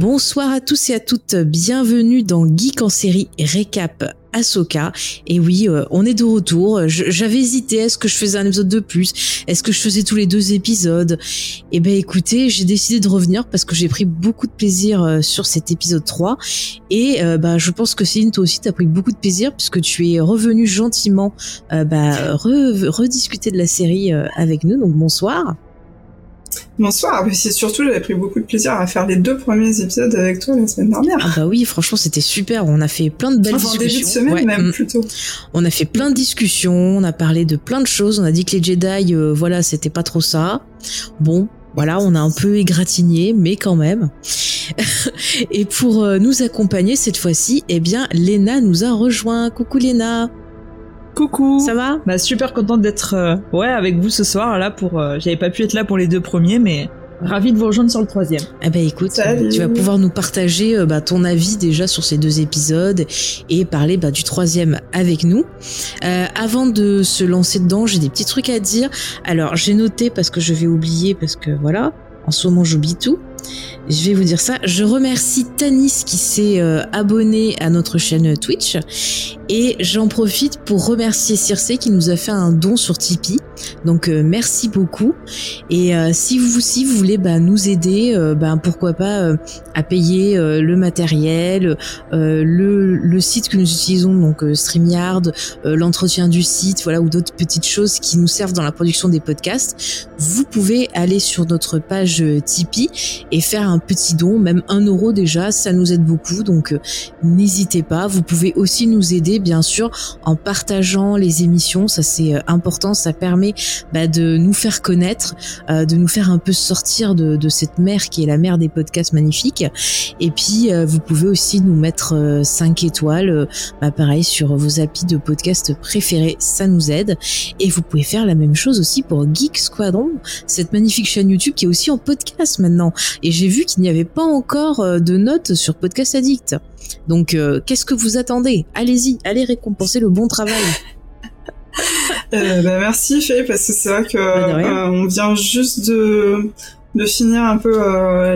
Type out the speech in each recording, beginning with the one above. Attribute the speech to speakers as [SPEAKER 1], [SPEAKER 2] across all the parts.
[SPEAKER 1] Bonsoir à tous et à toutes, bienvenue dans Geek en série Récap Ahsoka. Et oui, euh, on est de retour. J'avais hésité, est-ce que je faisais un épisode de plus? Est-ce que je faisais tous les deux épisodes? Eh ben écoutez, j'ai décidé de revenir parce que j'ai pris beaucoup de plaisir euh, sur cet épisode 3. Et euh, bah, je pense que Céline, toi aussi, t'as pris beaucoup de plaisir puisque tu es revenu gentiment bah, re- rediscuter de la série avec nous. Donc bonsoir.
[SPEAKER 2] Bonsoir, mais c'est surtout j'avais pris beaucoup de plaisir à faire les deux premiers épisodes avec toi la semaine dernière.
[SPEAKER 1] Ah bah oui, franchement, c'était super. On a fait plein de belles
[SPEAKER 2] Enfin, en début de
[SPEAKER 1] discussions.
[SPEAKER 2] semaine
[SPEAKER 1] Ouais,
[SPEAKER 2] même
[SPEAKER 1] mm.
[SPEAKER 2] plutôt.
[SPEAKER 1] On a fait plein de discussions, on a parlé de plein de choses, on a dit que les Jedi, euh, voilà, c'était pas trop ça. Bon, voilà, on a un peu égratigné, mais quand même. Et pour euh, nous accompagner cette fois-ci, eh bien, Léna nous a rejoint. Coucou Léna,
[SPEAKER 3] Coucou.
[SPEAKER 1] ça va
[SPEAKER 3] Bah super contente d'être euh, ouais avec vous ce soir là pour euh, j'avais pas pu être là pour les deux premiers mais ravi de vous rejoindre sur le troisième.
[SPEAKER 1] Eh ben écoute,
[SPEAKER 2] Salut.
[SPEAKER 1] tu vas pouvoir nous partager euh, bah, ton avis déjà sur ces deux épisodes et parler bah, du troisième avec nous. Euh, avant de se lancer dedans, j'ai des petits trucs à dire. Alors j'ai noté parce que je vais oublier parce que voilà, en ce moment j'oublie tout. Je vais vous dire ça. Je remercie Tanis qui s'est euh, abonné à notre chaîne Twitch et j'en profite pour remercier Circe qui nous a fait un don sur Tipeee. Donc euh, merci beaucoup. Et euh, si vous aussi vous voulez bah, nous aider, bah, pourquoi pas à payer le matériel, le, le site que nous utilisons, donc Streamyard, l'entretien du site, voilà, ou d'autres petites choses qui nous servent dans la production des podcasts, vous pouvez aller sur notre page Tipeee et faire un petit don, même un euro déjà, ça nous aide beaucoup. Donc euh, n'hésitez pas. Vous pouvez aussi nous aider, bien sûr, en partageant les émissions. Ça c'est euh, important, ça permet bah, de nous faire connaître, euh, de nous faire un peu sortir de, de cette mer qui est la mer des podcasts magnifiques. Et puis euh, vous pouvez aussi nous mettre 5 étoiles, euh, bah, pareil sur vos applis de podcast préférés, ça nous aide. Et vous pouvez faire la même chose aussi pour Geek Squadron, cette magnifique chaîne YouTube qui est aussi en podcast maintenant. Et j'ai vu qu'il n'y avait pas encore euh, de notes sur Podcast Addict. Donc euh, qu'est-ce que vous attendez? Allez-y, allez récompenser le bon travail.
[SPEAKER 2] Euh, bah, merci Faye parce que c'est vrai que
[SPEAKER 1] Bah,
[SPEAKER 2] euh, on vient juste de de finir un peu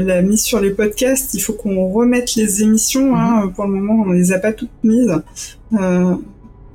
[SPEAKER 2] la mise sur les podcasts. Il faut qu'on remette les émissions.
[SPEAKER 1] Mhm.
[SPEAKER 2] hein. Pour le moment, on les a pas toutes mises.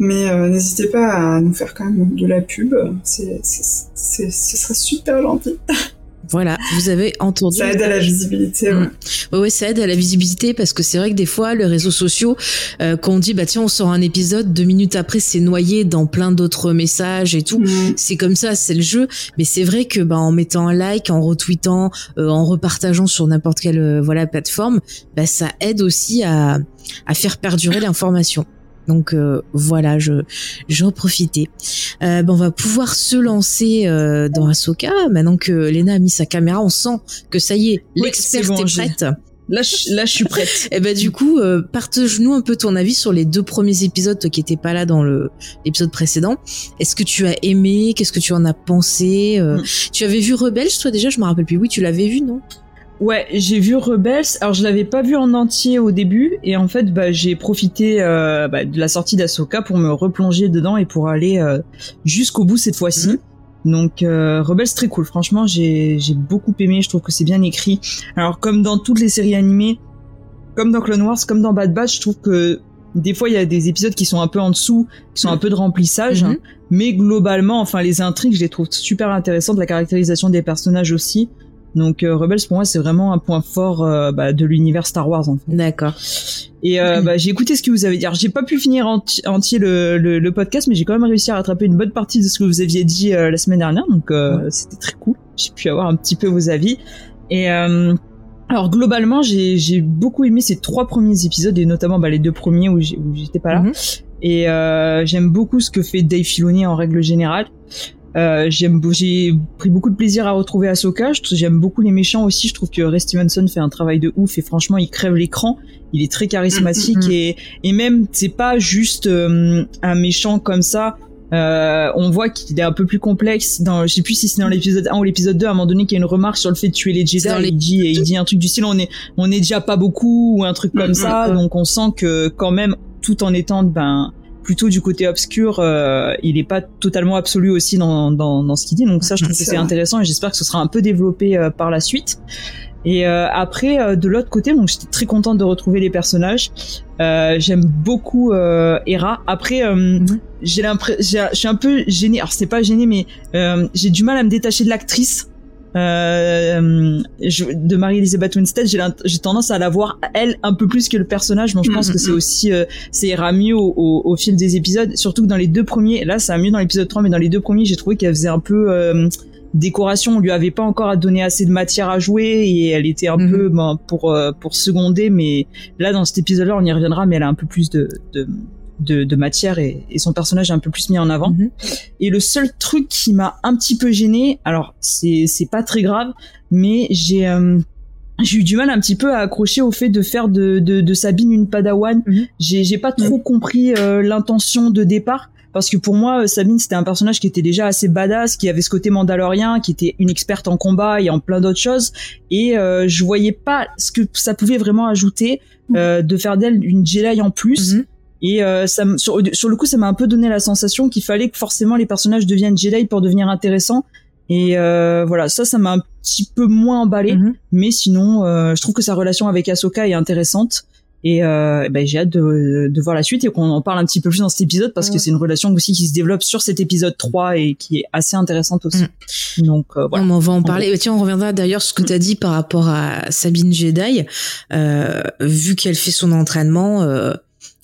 [SPEAKER 2] Mais euh, n'hésitez pas à nous faire quand même de la pub. C'est- ce serait super gentil.
[SPEAKER 1] Voilà, vous avez entendu.
[SPEAKER 2] Ça aide à la visibilité.
[SPEAKER 1] Mm.
[SPEAKER 2] ouais.
[SPEAKER 1] Ouais, ouais, ça aide à la visibilité parce que c'est vrai que des fois, les réseaux sociaux, euh, quand on dit bah tiens, on sort un épisode, deux minutes après, c'est noyé dans plein d'autres messages et tout.
[SPEAKER 2] Mm.
[SPEAKER 1] C'est comme ça, c'est le jeu. Mais c'est vrai que bah en mettant un like, en retweetant, euh, en repartageant sur n'importe quelle euh, voilà plateforme, bah ça aide aussi à à faire perdurer l'information. Donc euh, voilà, je j'en profitais. Euh, bah, on va pouvoir se lancer euh, dans Ahsoka maintenant que Lena a mis sa caméra. On sent que ça y est,
[SPEAKER 3] Oui,
[SPEAKER 1] l'experte
[SPEAKER 3] bon,
[SPEAKER 1] est prête.
[SPEAKER 3] Là je, là je suis prête.
[SPEAKER 1] Et ben du coup, euh, partage-nous un peu ton avis sur les deux premiers épisodes, toi qui étais pas là dans le l'épisode précédent. Est-ce que tu as aimé? Qu'est-ce que tu en as pensé?
[SPEAKER 3] Mm.
[SPEAKER 1] Tu avais vu Rebels, toi déjà? Je me rappelle plus. Oui, tu l'avais vu, non?
[SPEAKER 3] Ouais, j'ai vu Rebels. Alors je l'avais pas vu en entier au début et en fait bah j'ai profité euh, bah, de la sortie d'Asoka pour me replonger dedans et pour aller euh, jusqu'au bout cette fois-ci.
[SPEAKER 1] Mhm.
[SPEAKER 3] Donc euh, Rebels très cool. Franchement, j'ai j'ai beaucoup aimé, je trouve que c'est bien écrit. Alors comme dans toutes les séries animées, comme dans Clone Wars, comme dans Bad Batch, je trouve que des fois il y a des épisodes qui sont un peu en dessous, qui sont un peu de remplissage,
[SPEAKER 1] Mhm.
[SPEAKER 3] mais globalement, enfin les intrigues, je les trouve super intéressantes, la caractérisation des personnages aussi. Donc euh, Rebels pour moi c'est vraiment un point fort euh, bah, de l'univers Star Wars en fait.
[SPEAKER 1] D'accord.
[SPEAKER 3] Et euh, bah, j'ai écouté ce que vous avez dit. Alors, j'ai pas pu finir enti- entier le, le, le podcast, mais j'ai quand même réussi à rattraper une bonne partie de ce que vous aviez dit la semaine dernière, donc c'était très cool. J'ai pu avoir un petit peu vos avis. Et alors globalement, j'ai beaucoup aimé ces trois premiers épisodes et notamment bah, les deux premiers où j'étais pas là.
[SPEAKER 1] Mhm.
[SPEAKER 3] Et j'aime beaucoup ce que fait Dave Filoni en règle générale. Euh, j'aime, j'ai pris beaucoup de plaisir à retrouver Ahsoka. J'aime beaucoup les méchants aussi. Je trouve que Ray Stevenson fait un travail de ouf et franchement, il crève l'écran. Il est très charismatique
[SPEAKER 1] Mm, mm, mm.
[SPEAKER 3] et et même c'est pas juste euh, un méchant comme ça. Euh, on voit qu'il est un peu plus complexe. Dans, je sais plus si c'est dans l'épisode 1 ou l'épisode 2, à un moment donné, qu'il y a une remarque sur le fait de tuer les Jedi.
[SPEAKER 1] Les
[SPEAKER 3] Il dit, il dit un truc du style, on est, on est déjà pas beaucoup ou un truc comme
[SPEAKER 2] Mm,
[SPEAKER 3] ça. Donc on sent que quand même, tout en étant, ben, plutôt du côté obscur, euh, il est pas totalement absolu aussi dans, dans, dans ce qu'il dit. Donc ça, je trouve que
[SPEAKER 2] C'est
[SPEAKER 3] intéressant et j'espère que ce sera un peu développé euh, par la suite. Et euh, après, euh, de l'autre côté, donc j'étais très contente de retrouver les personnages. Euh, J'aime beaucoup euh, Hera. Après, euh,
[SPEAKER 1] Mhm.
[SPEAKER 3] j'ai l'impression, je suis un peu gênée. Alors c'est pas gênée, mais euh, j'ai du mal à me détacher de l'actrice. Euh, je- de Marie-Elisabeth Winstead, j'ai tendance à la voir elle un peu plus que le personnage, donc je pense
[SPEAKER 2] Mhm.
[SPEAKER 3] que c'est aussi euh, ça ira mieux au, au, au fil des épisodes. Surtout que dans les deux premiers, là ça va mieux dans l'épisode 3, mais dans les deux premiers, j'ai trouvé qu'elle faisait un peu euh, décoration. On lui avait pas encore donné assez de matière à jouer et elle était un
[SPEAKER 1] Mhm.
[SPEAKER 3] peu ben, pour euh, pour seconder. Mais là dans cet épisode-là, on y reviendra, mais elle a un peu plus de de, de, de matière et, et son personnage est un peu plus mis en avant.
[SPEAKER 1] Mhm.
[SPEAKER 3] Et le seul truc qui m'a un petit peu gêné, alors c'est c'est pas très grave, mais j'ai euh, j'ai eu du mal un petit peu à accrocher au fait de faire de de, de Sabine une Padawan.
[SPEAKER 1] Mhm.
[SPEAKER 3] J'ai j'ai pas trop compris euh, l'intention de départ. Parce que pour moi, euh, Sabine, c'était un personnage qui était déjà assez badass, qui avait ce côté mandalorien, qui était une experte en combat et en plein d'autres choses. Et euh, je voyais pas ce que ça pouvait vraiment ajouter euh, de faire d'elle une Jedi en plus.
[SPEAKER 1] Mhm.
[SPEAKER 3] Et euh, ça, sur, sur le coup, ça m'a un peu donné la sensation qu'il fallait que forcément les personnages deviennent Jedi pour devenir intéressants. Et euh, voilà, ça, ça m'a un petit peu moins emballé.
[SPEAKER 1] Mhm.
[SPEAKER 3] Mais sinon, euh, je trouve que sa relation avec Ahsoka est intéressante. Et euh, ben, j'ai hâte de, de voir la suite et qu'on en parle un petit peu plus dans cet épisode parce que c'est une relation aussi qui se développe sur cet épisode 3 et qui est assez intéressante aussi. Donc euh, voilà.
[SPEAKER 1] Non, on va en parler. Tiens, on reviendra d'ailleurs sur ce que tu as dit par rapport à Sabine Jedi. Euh, vu qu'elle fait son entraînement, euh,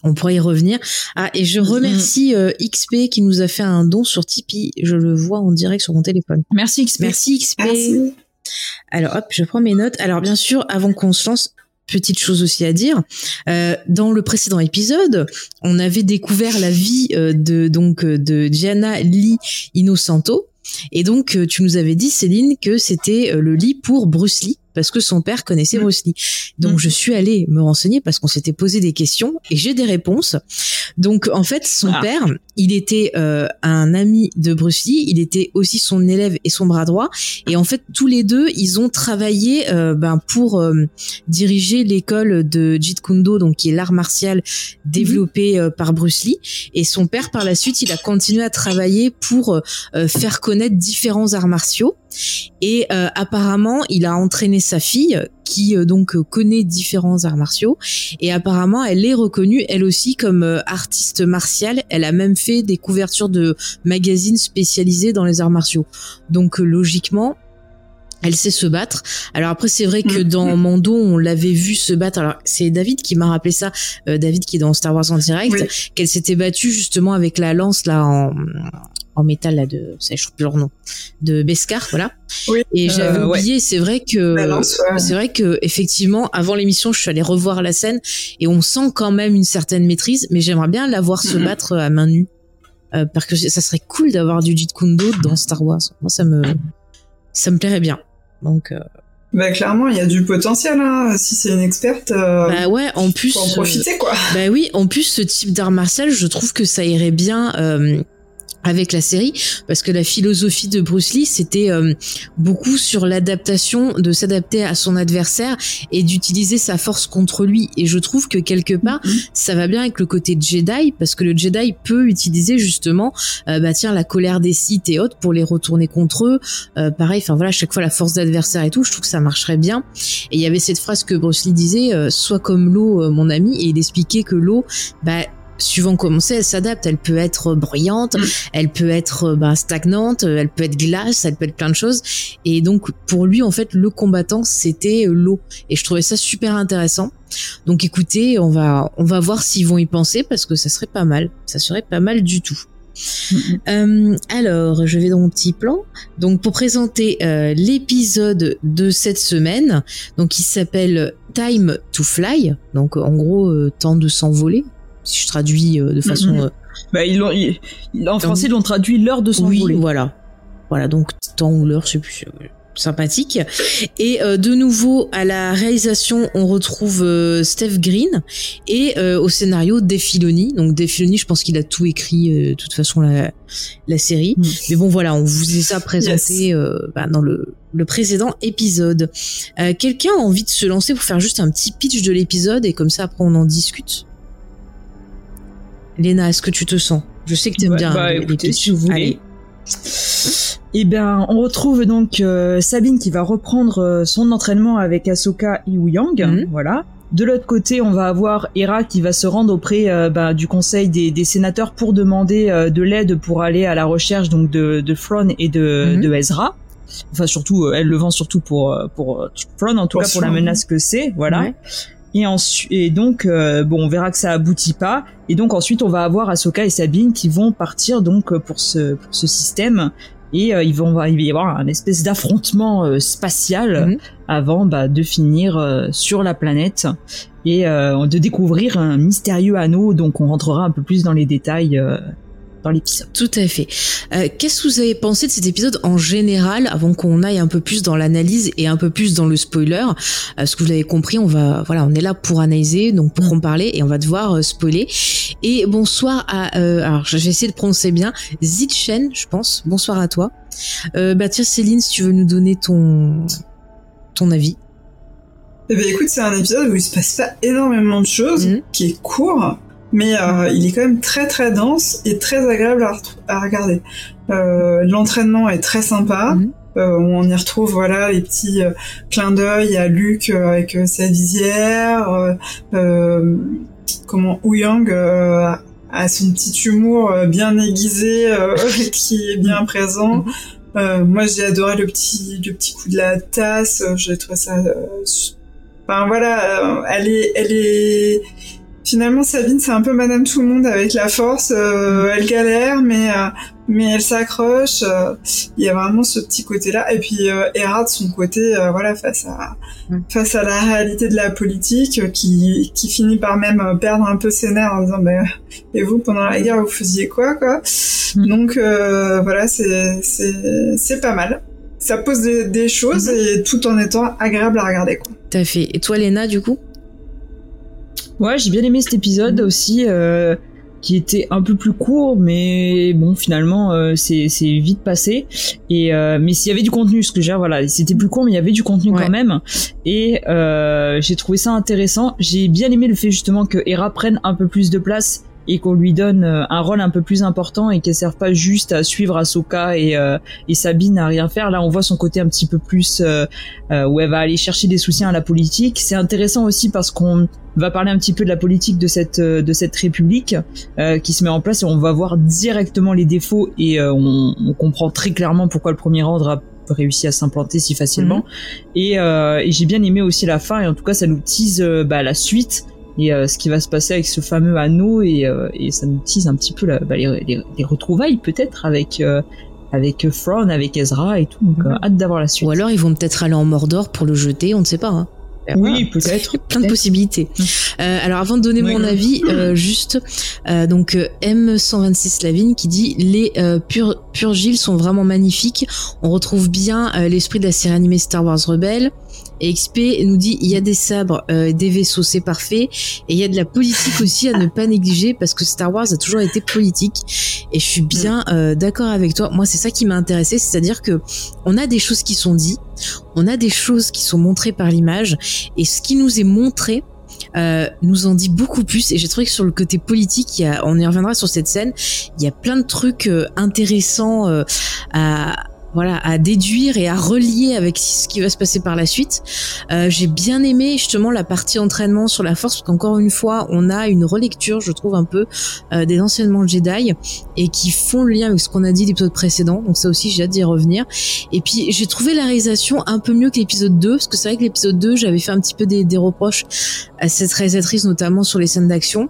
[SPEAKER 1] on pourrait y revenir. Ah, et je remercie euh, XP qui nous a fait un don sur Tipeee. Je le vois en direct sur mon téléphone.
[SPEAKER 3] Merci XP.
[SPEAKER 1] Merci XP.
[SPEAKER 2] Merci.
[SPEAKER 1] Alors hop, je prends mes notes. Alors bien sûr, avant qu'on se lance, petite chose aussi à dire. Euh, dans le précédent épisode, on avait découvert la vie euh, de donc de Gianna Lee Innocento. Et donc, tu nous avais dit, Céline, que c'était euh, le lit pour Bruce Lee, parce que son père connaissait
[SPEAKER 2] Mm.
[SPEAKER 1] Bruce Lee. Donc,
[SPEAKER 3] Mm.
[SPEAKER 1] je suis allée me renseigner parce qu'on s'était posé des questions et j'ai des réponses. Donc, en fait, son
[SPEAKER 3] Ah.
[SPEAKER 1] père, il était euh, un ami de Bruce Lee, il était aussi son élève et son bras droit. Et en fait, tous les deux, ils ont travaillé euh, ben, pour euh, diriger l'école de Jeet Kune Do, donc qui est l'art martial développé euh, par Bruce Lee. Et son père, par la suite, il a continué à travailler pour euh, faire connaître différents arts martiaux. Et euh, apparemment, il a entraîné sa fille, qui euh, donc euh, connaît différents arts martiaux. Et apparemment, elle est reconnue, elle aussi, comme euh, artiste martiale. Elle a même fait des couvertures de magazines spécialisés dans les arts martiaux. Donc, logiquement, elle sait se battre. Alors après, c'est vrai que
[SPEAKER 2] Mm.
[SPEAKER 1] dans Mando, on l'avait vu se battre. Alors c'est David qui m'a rappelé ça, euh, David qui est dans Star Wars en direct,
[SPEAKER 2] Oui.
[SPEAKER 1] qu'elle s'était battue justement avec la lance là en en métal là de, ça, je trouve plus leur nom, de Beskar, voilà.
[SPEAKER 2] Oui.
[SPEAKER 1] Et j'avais
[SPEAKER 3] Euh, ouais.
[SPEAKER 1] oublié, c'est vrai que
[SPEAKER 2] ouais.
[SPEAKER 1] c'est vrai que effectivement, avant l'émission, je suis allée revoir la scène et on sent quand même une certaine maîtrise, mais j'aimerais bien la voir se
[SPEAKER 2] Mhm.
[SPEAKER 1] battre à main nue. Euh, parce que ça serait cool d'avoir du Jeet Kune Do dans Star Wars. Moi, ça me, ça me plairait bien. Donc, euh,
[SPEAKER 2] Bah, clairement, il y a du potentiel, hein. Si c'est une experte, euh,
[SPEAKER 1] bah ouais, en plus,
[SPEAKER 2] faut en
[SPEAKER 1] euh,
[SPEAKER 2] profiter, quoi.
[SPEAKER 1] bah oui, en plus, ce type d'art martial, je trouve que ça irait bien euh, avec la série, parce que la philosophie de Bruce Lee, c'était euh, beaucoup sur l'adaptation, de s'adapter à son adversaire et d'utiliser sa force contre lui. Et je trouve que quelque part,
[SPEAKER 2] Mhm.
[SPEAKER 1] ça va bien avec le côté Jedi, parce que le Jedi peut utiliser justement, euh, bah tiens, la colère des Sith et autres pour les retourner contre eux. Euh, pareil, enfin voilà, chaque fois la force d'adversaire et tout, je trouve que ça marcherait bien. Et il y avait cette phrase que Bruce Lee disait, euh, sois comme l'eau, euh, mon ami, et il expliquait que l'eau, bah suivant comment c'est, elle s'adapte. Elle peut être bruyante,
[SPEAKER 2] Mm.
[SPEAKER 1] elle peut être euh, bah, stagnante, euh, elle peut être glace, elle peut être plein de choses. Et donc pour lui, en fait, le combattant, c'était euh, l'eau. Et je trouvais ça super intéressant. Donc écoutez, on va on va voir s'ils vont y penser parce que ça serait pas mal. Ça serait pas mal du tout. Euh, alors, je vais dans mon petit plan. Donc, pour présenter euh, l'épisode de cette semaine, donc il s'appelle Time to Fly. Donc, en gros, euh, temps de s'envoler. Si je traduis de façon.
[SPEAKER 3] Mhm. Bah, ils en français, ils l'ont traduit l'heure de son
[SPEAKER 1] oui, voilà. Voilà, donc temps ou l'heure, je sais plus sympathique. Et euh, de nouveau à la réalisation, on retrouve euh, Steph Green et euh, au scénario Dave Filoni. Donc Dave Filoni, je pense qu'il a tout écrit de toute façon la, la série. Mm. Mais bon voilà, on vous a présenté bah, dans le, le précédent épisode. Quelqu'un a envie de se lancer pour faire juste un petit pitch de l'épisode et comme ça après on en discute? Léna, est-ce que tu te sens? Je sais que tu aimes bien
[SPEAKER 3] bah, les, pitchs. vous Allez. Eh bien, on retrouve donc euh, Sabine qui va reprendre euh, son entraînement avec Ahsoka et Yang, mhm. voilà. De l'autre côté, on va avoir Hera qui va se rendre auprès euh, bah, du conseil des, sénateurs pour demander de l'aide pour aller à la recherche donc de, de Thrawn et de, mhm. Ezra. Enfin, surtout, elle le vend surtout pour pour en tout cas pour la menace que c'est, voilà. Et, ensuite, et donc, bon, on verra que ça aboutit pas. Et donc ensuite, on va avoir Ahsoka et Sabine qui vont partir donc pour ce pour ce système et euh, ils vont, il va y avoir un espèce d'affrontement euh, spatial mhm. avant bah, de finir euh, sur la planète et de découvrir un mystérieux anneau. Donc on rentrera un peu plus dans les détails l'épisode.
[SPEAKER 1] Tout à fait. Euh, qu'est-ce que vous avez pensé de cet épisode en général, avant qu'on aille un peu plus dans l'analyse et un peu plus dans le spoiler? Euh, Ce que vous l'avez compris, on va, voilà, on est là pour analyser, donc pour en parler, et on va devoir euh, spoiler. Et bonsoir à, alors je vais essayer de prononcer bien, Zitchen, je pense. Bonsoir à toi. bah tiens, Céline, si tu veux nous donner ton ton avis.
[SPEAKER 2] Eh ben écoute, c'est un épisode où il se passe pas énormément de choses, mm. qui est court, mais euh, il est quand même très très dense et très agréable à, regarder. Euh, L'entraînement est très sympa. Mhm. Euh, on y retrouve voilà les petits euh, clins d'œil à Luc euh, avec sa visière, comment Ouyang a son petit humour bien aiguisé qui est bien présent. Mhm. moi j'ai adoré le petit le petit coup de la tasse. J'ai trouvé ça. Enfin voilà, elle est elle est finalement Sabine c'est un peu Madame tout le monde avec la force. Euh, elle galère mais euh, mais elle s'accroche. Euh, il y a vraiment ce petit côté là et puis Hera de son côté voilà face à mm. face à la réalité de la politique qui qui finit par même perdre un peu ses nerfs en disant bah, et vous pendant la guerre vous faisiez quoi quoi. Mm. Donc voilà c'est c'est c'est pas mal. Ça pose des, choses mm-hmm. et tout en étant agréable à regarder quoi.
[SPEAKER 1] À fait. Et toi Léna du coup?
[SPEAKER 3] Ouais, j'ai bien aimé cet épisode aussi, euh, qui était un peu plus court, mais bon, finalement, euh, c'est vite passé. Et euh, mais s'il y avait du contenu, ce que j'ai, voilà, c'était plus court, mais il y avait du contenu quand même. Et euh, j'ai trouvé ça intéressant. J'ai bien aimé le fait justement que Hera prenne un peu plus de place et qu'on lui donne euh, un rôle un peu plus important et qu'elle serve pas juste à suivre Ahsoka et, euh, et Sabine à rien faire. Là, on voit son côté un petit peu plus euh, où elle va aller chercher des soutiens à la politique. C'est intéressant aussi parce qu'on va parler un petit peu de la politique de cette de cette république qui se met en place et on va voir directement les défauts et on, on, comprend très clairement pourquoi le premier ordre a réussi à s'implanter si facilement. Mhm. Et, et j'ai bien aimé aussi la fin et en tout cas ça nous tease bah, la suite et euh, ce qui va se passer avec ce fameux anneau et, euh, et ça nous tease un petit peu la, bah, les, les, retrouvailles peut-être avec euh, avec Thrawn, avec Ezra et tout. Donc mhm. hâte d'avoir la suite.
[SPEAKER 1] Ou alors ils vont peut-être aller en Mordor pour le jeter, on ne sait pas. Hein.
[SPEAKER 3] Oui, peut-être.
[SPEAKER 1] Plein de possibilités. Euh, alors avant de donner mon avis, euh, juste euh, donc M126 Lavigne qui dit les pur Purgiles sont vraiment magnifiques. On retrouve bien l'esprit de la série animée Star Wars Rebelle. Et XP nous dit il y a des sabres, euh, des vaisseaux, c'est parfait. Et il y a de la politique aussi à ne pas négliger parce que Star Wars a toujours été politique. Et je suis bien mm. euh, d'accord avec toi. Moi, c'est ça qui m'a intéressé, c'est-à-dire que on a des choses qui sont dites, on a des choses qui sont montrées par l'image, et ce qui nous est montré, euh, nous en dit beaucoup plus et j'ai trouvé que sur le côté politique, il y a, on y reviendra sur cette scène, il y a plein de trucs euh, intéressants euh, à, voilà, à déduire et à relier avec ce qui va se passer par la suite. Euh, j'ai bien aimé justement la partie entraînement sur la force, parce qu'encore une fois, on a une relecture, je trouve, un peu euh, des enseignements Jedi et qui font le lien avec ce qu'on a dit l'épisode précédent. Donc ça aussi, j'ai hâte d'y revenir. Et puis, j'ai trouvé la réalisation un peu mieux que l'épisode 2, parce que c'est vrai que l'épisode 2, j'avais fait un petit peu des, des reproches à cette réalisatrice, notamment sur les scènes d'action.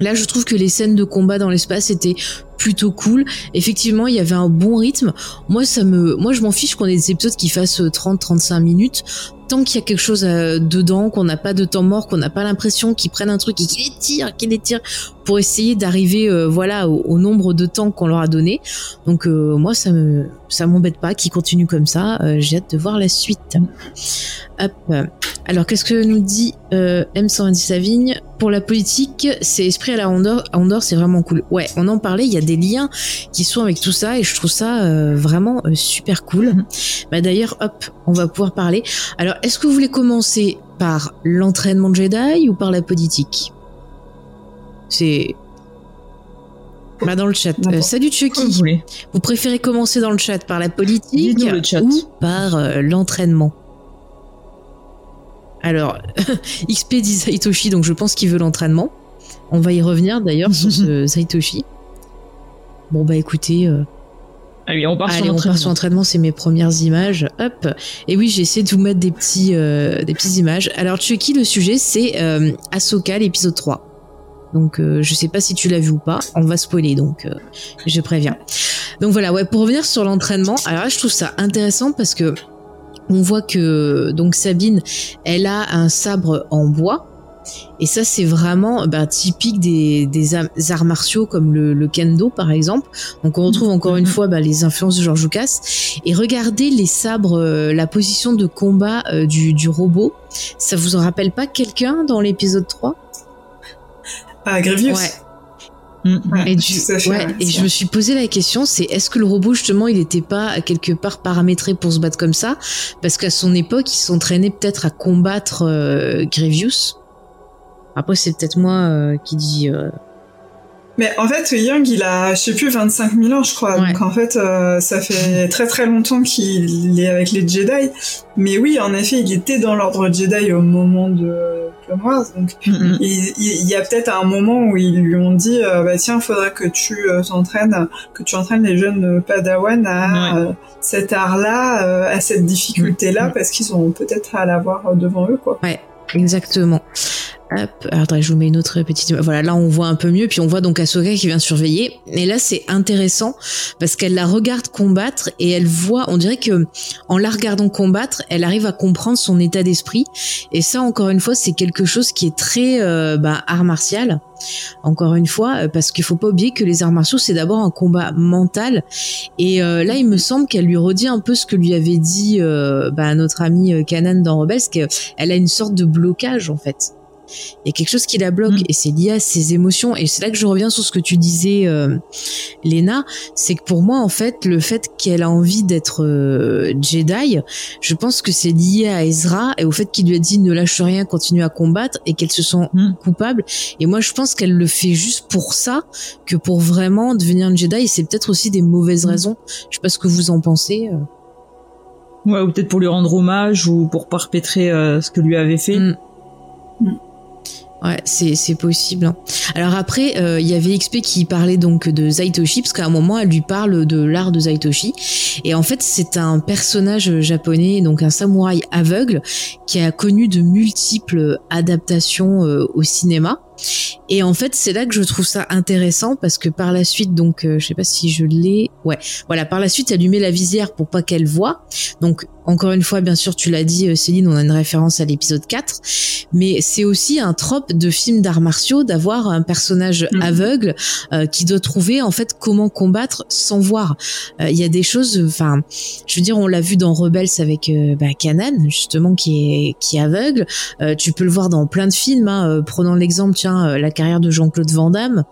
[SPEAKER 1] Là, je trouve que les scènes de combat dans l'espace étaient plutôt cool. Effectivement, il y avait un bon rythme. Moi, ça me, moi, je m'en fiche qu'on ait des épisodes qui fassent 30-35 minutes tant qu'il y a quelque chose euh, dedans, qu'on n'a pas de temps mort, qu'on n'a pas l'impression qu'ils prennent un truc et qu'ils les tirent, qu'ils les tirent pour essayer d'arriver euh, voilà au, nombre de temps qu'on leur a donné. Donc euh, moi ça me ça m'embête pas qu'ils continuent comme ça. J'ai hâte de voir la suite. Hop. Alors qu'est-ce que nous dit M120 Savigne? Pour la politique C'est esprit à la Andorre. Andorre c'est vraiment cool. Ouais, on en parlait. Il y a des liens qui sont avec tout ça et je trouve ça vraiment super cool. Bah d'ailleurs hop, on va pouvoir parler. Alors est-ce que vous voulez commencer par l'entraînement de Jedi ou par la politique? C'est. Bah dans le chat. Euh, salut Chucky. Vous, vous, préférez commencer dans le chat par la politique ou par euh, l'entraînement? Alors, XP dit Saitoshi, donc je pense qu'il veut l'entraînement. On va y revenir d'ailleurs sur ce Saitoshi. Bon bah écoutez, euh,
[SPEAKER 3] Allez, on part
[SPEAKER 1] sur l'entraînement. c'est mes premières images. Hop. Et oui, j'ai essayé de vous mettre des petits, euh, des petites images. Alors, Chucky, le sujet, c'est euh, Ahsoka, l'épisode 3. Donc, euh, je sais pas si tu l'as vu ou pas. On va spoiler, donc euh, je préviens. Donc voilà, ouais, pour revenir sur l'entraînement, alors là, je trouve ça intéressant parce que on voit que donc Sabine, elle a un sabre en bois et ça, c'est vraiment bah, typique des, arts martiaux comme le, kendo, par exemple. Donc, on retrouve encore une mhm. fois bah, les influences de George Lucas. Et regardez les sabres, euh, la position de combat euh, du, robot. Ça vous en rappelle pas quelqu'un dans l'épisode 3
[SPEAKER 2] Ah, Grievous
[SPEAKER 1] Ouais. Mm. et, et je me suis posé la question, c'est est-ce que le robot justement il n'était pas quelque part paramétré pour se battre comme ça? Parce qu'à son époque il s'entraînait peut-être à combattre euh, Grievous. Après, c'est peut-être moi euh, qui dis. Euh,
[SPEAKER 2] mais en fait, Young, il a, je sais plus, 25 000 ans, je crois. Donc en fait, euh, ça fait très très longtemps qu'il est avec les Jedi. Mais oui, en effet, il était dans l'ordre Jedi au moment de Clone Wars. Donc il, y a peut-être un moment où ils lui ont dit, bah tiens, faudrait que tu t'entraînes, que tu entraînes les jeunes Padawan à cet art-là, à cette difficulté-là, parce qu'ils ont peut-être à l'avoir devant eux, quoi.
[SPEAKER 1] Ouais, exactement. Hop, attends, je vous mets une autre petite. Voilà, là on voit un peu mieux, puis on voit donc Ahsoka qui vient surveiller. Et là c'est intéressant parce qu'elle la regarde combattre et elle voit, on dirait que en la regardant combattre, elle arrive à comprendre son état d'esprit. Et ça encore une fois, c'est quelque chose qui est très euh, bah, art martial. Encore une fois, euh, parce qu'il faut pas oublier que les arts martiaux c'est d'abord un combat mental. Et euh, là, il me semble qu'elle lui redit un peu ce que lui avait dit bah, notre amie Kanan dans Rebels, qu'elle a une sorte de blocage en fait. Il y a quelque chose qui la bloque mm. et c'est lié à ses émotions. Et c'est là que je reviens sur ce que tu disais, euh, Léna. C'est que pour moi, en fait, le fait qu'elle a envie d'être euh, Jedi, je pense que c'est lié à Ezra et au fait qu'il lui a dit ne lâche rien, continue à combattre et qu'elle se sent mm. coupable. Et moi, je pense qu'elle le fait juste pour ça, que pour vraiment devenir une Jedi. Et c'est peut-être aussi des mauvaises mm. raisons. Je sais pas ce que vous en pensez. Euh.
[SPEAKER 3] Ouais, ou peut-être pour lui rendre hommage ou pour perpétrer ce que lui avait fait.
[SPEAKER 1] Ouais, c'est possible. Hein. Alors après, euh, il y avait XP qui parlait donc de Zaitoshi, parce qu'à un moment, elle lui parle de l'art de Zaitoshi. Et en fait, c'est un personnage japonais, donc un samouraï aveugle, qui a connu de multiples adaptations euh, au cinéma. Et en fait, c'est là que je trouve ça intéressant parce que par la suite, donc, euh, je sais pas si je l'ai, ouais, voilà, par la suite, met la visière pour pas qu'elle voit. Donc, encore une fois, bien sûr, tu l'as dit, euh, Céline, on a une référence à l'épisode 4, mais c'est aussi un trope de film d'arts martiaux d'avoir un personnage mhm. aveugle euh, qui doit trouver en fait comment combattre sans voir. Il y a des choses, enfin, je veux dire, on l'a vu dans Rebels avec bah, Kanan, justement, qui est qui est aveugle. tu peux le voir dans plein de films. Hein, prenant l'exemple, euh, la carrière de Jean-Claude Van Damme,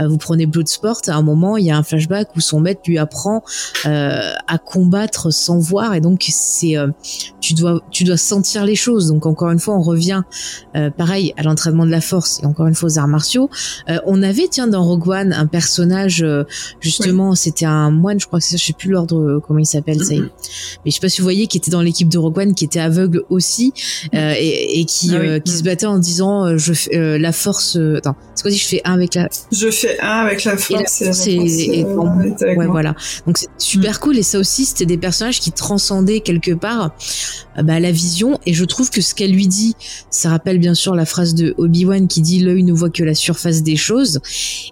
[SPEAKER 1] euh, vous prenez Bloodsport, à un moment, il y a un flashback où son maître lui apprend euh, à combattre sans voir, et donc c'est tu dois tu dois sentir les choses. Donc encore une fois, on revient pareil à l'entraînement de la force et encore une fois aux arts martiaux. on avait tiens dans Rogue One un personnage justement, c'était un moine, je crois que c'est, je sais plus l'ordre comment il s'appelle, ça. mais je sais pas si vous voyez, qui était dans l'équipe de Rogue One, qui était aveugle aussi et, qui ah qui se battait en disant je la force force. attends, c'est quoi si je fais un avec la.
[SPEAKER 2] Je fais un avec la force. Et, la
[SPEAKER 1] force et, ouais, voilà. Donc c'est super cool et ça aussi c'était des personnages qui transcendaient quelque part bah, la vision et je trouve que ce qu'elle lui dit, ça rappelle bien sûr la phrase de Obi Wan qui dit l'œil ne voit que la surface des choses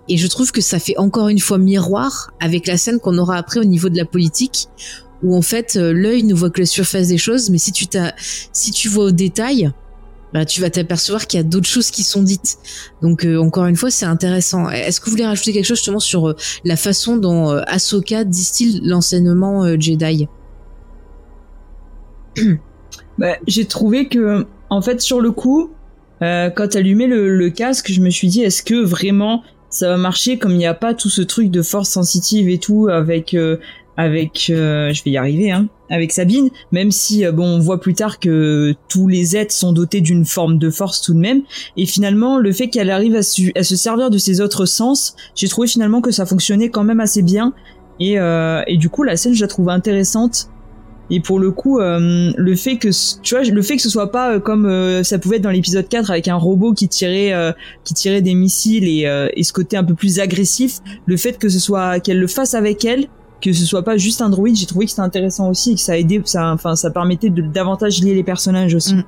[SPEAKER 1] et je trouve que ça fait encore une fois miroir avec la scène qu'on aura après au niveau de la politique où en fait euh, l'œil ne voit que la surface des choses, mais si tu t'as, si tu vois au détail, bah, tu vas t'apercevoir qu'il y a d'autres choses qui sont dites. Donc euh, encore une fois, c'est intéressant. Est-ce que vous voulez rajouter quelque chose justement sur euh, la façon dont Ahsoka distille l'enseignement Jedi?
[SPEAKER 3] Bah, J'ai trouvé que, en fait, sur le coup, quand elle le, le, casque, je me suis dit, est-ce que vraiment ça va marcher comme il n'y a pas tout ce truc de force sensitive et tout avec avec, euh, je vais y arriver, hein, avec Sabine, même si euh, bon, on voit plus tard que tous les êtres sont dotés d'une forme de force tout de même, et finalement le fait qu'elle arrive à, se servir de ses autres sens, j'ai trouvé finalement que ça fonctionnait quand même assez bien, et, euh, et du coup la scène je la trouve intéressante. Et pour le coup, le fait que tu vois, le fait que ce soit pas comme ça pouvait être dans l'épisode 4 avec un robot qui tirait qui tirait des missiles et, et ce côté un peu plus agressif, le fait que ce soit qu'elle le fasse avec elle, que ce soit pas juste un droïde, j'ai trouvé que c'était intéressant aussi et que ça aidait, ça, enfin, ça permettait de davantage lier les personnages aussi. Mm.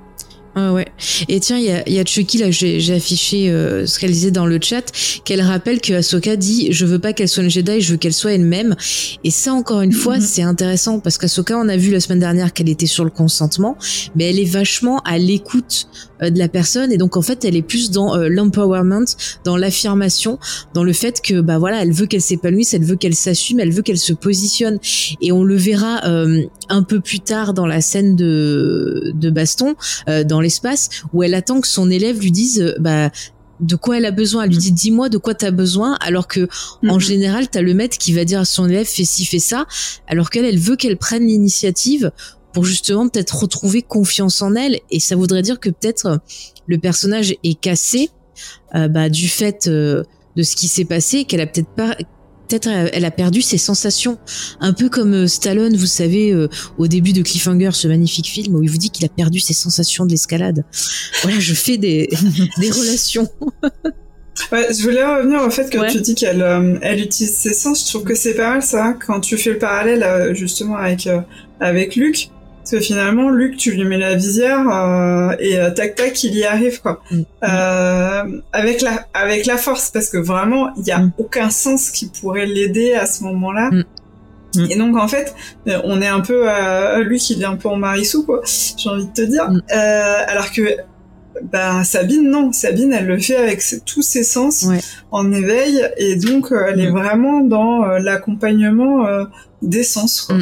[SPEAKER 1] Ah ouais. Et tiens, il y a, y a Chucky là, j'ai affiché euh, ce qu'elle disait dans le chat, qu'elle rappelle que Ahsoka dit je veux pas qu'elle soit une Jedi, je veux qu'elle soit elle-même. Et ça encore une fois, mhm. c'est intéressant parce qu'Ahsoka, on a vu la semaine dernière qu'elle était sur le consentement, mais elle est vachement à l'écoute de la personne et donc en fait, elle est plus dans euh, l'empowerment, dans l'affirmation, dans le fait que bah voilà, elle veut qu'elle s'épanouisse, elle veut qu'elle s'assume, elle veut qu'elle se positionne. Et on le verra un peu plus tard dans la scène de de baston, dans l'espace où elle attend que son élève lui dise euh, bah de quoi elle a besoin. Elle lui dit dis-moi de quoi tu as besoin, alors que en général t'as le maître qui va dire à son élève fais ci fais ça, alors qu'elle elle veut qu'elle prenne l'initiative pour justement peut-être retrouver confiance en elle et ça voudrait dire que peut-être euh, le personnage est cassé euh, bah, du fait de ce qui s'est passé qu'elle a peut-être pas peut-être euh, elle a perdu ses sensations. Un peu comme euh, Stallone, vous savez, euh, au début de Cliffhanger, ce magnifique film où il vous dit qu'il a perdu ses sensations de l'escalade. Voilà, je fais des, des relations.
[SPEAKER 2] Ouais, je voulais revenir au fait que tu dis qu'elle elle utilise ses sens. Je trouve que c'est pas mal ça quand tu fais le parallèle justement avec avec Luc. Parce que finalement, Luc, tu lui mets la visière euh, et euh, tac tac, il y arrive quoi. Mm. Euh, avec la avec la force, parce que vraiment, il y a mm. aucun sens qui pourrait l'aider à ce moment-là. Mm. Et donc en fait, euh, on est un peu euh, lui qui est un peu en marissou quoi. J'ai envie de te dire. alors que bah Sabine non, Sabine elle le fait avec tous ses sens en éveil et donc elle est vraiment dans l'accompagnement des sens quoi.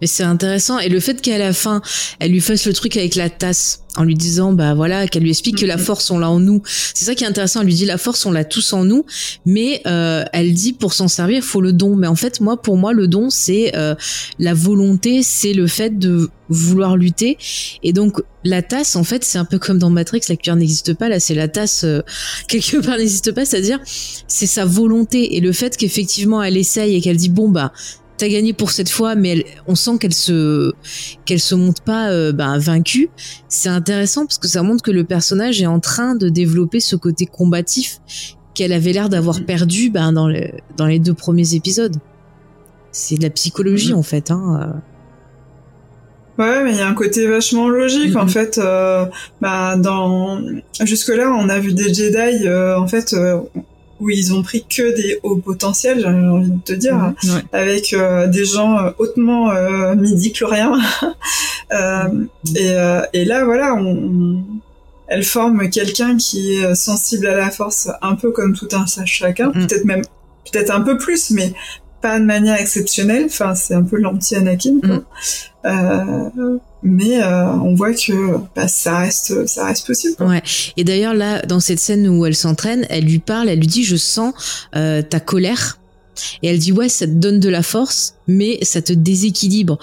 [SPEAKER 1] Mais c'est intéressant. Et le fait qu'à la fin, elle lui fasse le truc avec la tasse, en lui disant, bah voilà, qu'elle lui explique que la force, on l'a en nous. C'est ça qui est intéressant. Elle lui dit, la force, on l'a tous en nous. Mais euh, elle dit, pour s'en servir, il faut le don. Mais en fait, moi, pour moi, le don, c'est euh, la volonté, c'est le fait de vouloir lutter. Et donc, la tasse, en fait, c'est un peu comme dans Matrix, la cuillère n'existe pas. Là, c'est la tasse, euh, quelque part n'existe pas. C'est-à-dire, c'est sa volonté. Et le fait qu'effectivement, elle essaye et qu'elle dit, bon, bah, t'as gagné pour cette fois, mais on sent qu'elle se qu'elle se monte pas euh, ben, vaincue. C'est intéressant parce que ça montre que le personnage est en train de développer ce côté combatif qu'elle avait l'air d'avoir mm. perdu ben, dans, le, dans les deux premiers épisodes. C'est de la psychologie mm. en fait. Hein. Euh.
[SPEAKER 2] Ouais, mais il y a un côté vachement logique en mm-hmm. fait. Euh, bah, dans jusque là, on a vu des Jedi. en fait, où ils ont pris que des hauts potentiels, j'ai envie de te dire, mhm, avec euh, des gens euh, hautement euh, midi-chloriens. euh, et, euh, et, là, voilà, on, elle forme quelqu'un qui est sensible à la force, un peu comme tout un chacun, mhm. peut-être même, peut-être un peu plus, mais pas de manière exceptionnelle. Enfin, c'est un peu l'anti-Anakin. Mais euh, on voit que bah, ça reste ça reste possible.
[SPEAKER 1] Ouais. Et d'ailleurs là, dans cette scène où elle s'entraîne, elle lui parle, elle lui dit je sens euh, ta colère. Et elle dit ouais, ça te donne de la force, mais ça te déséquilibre.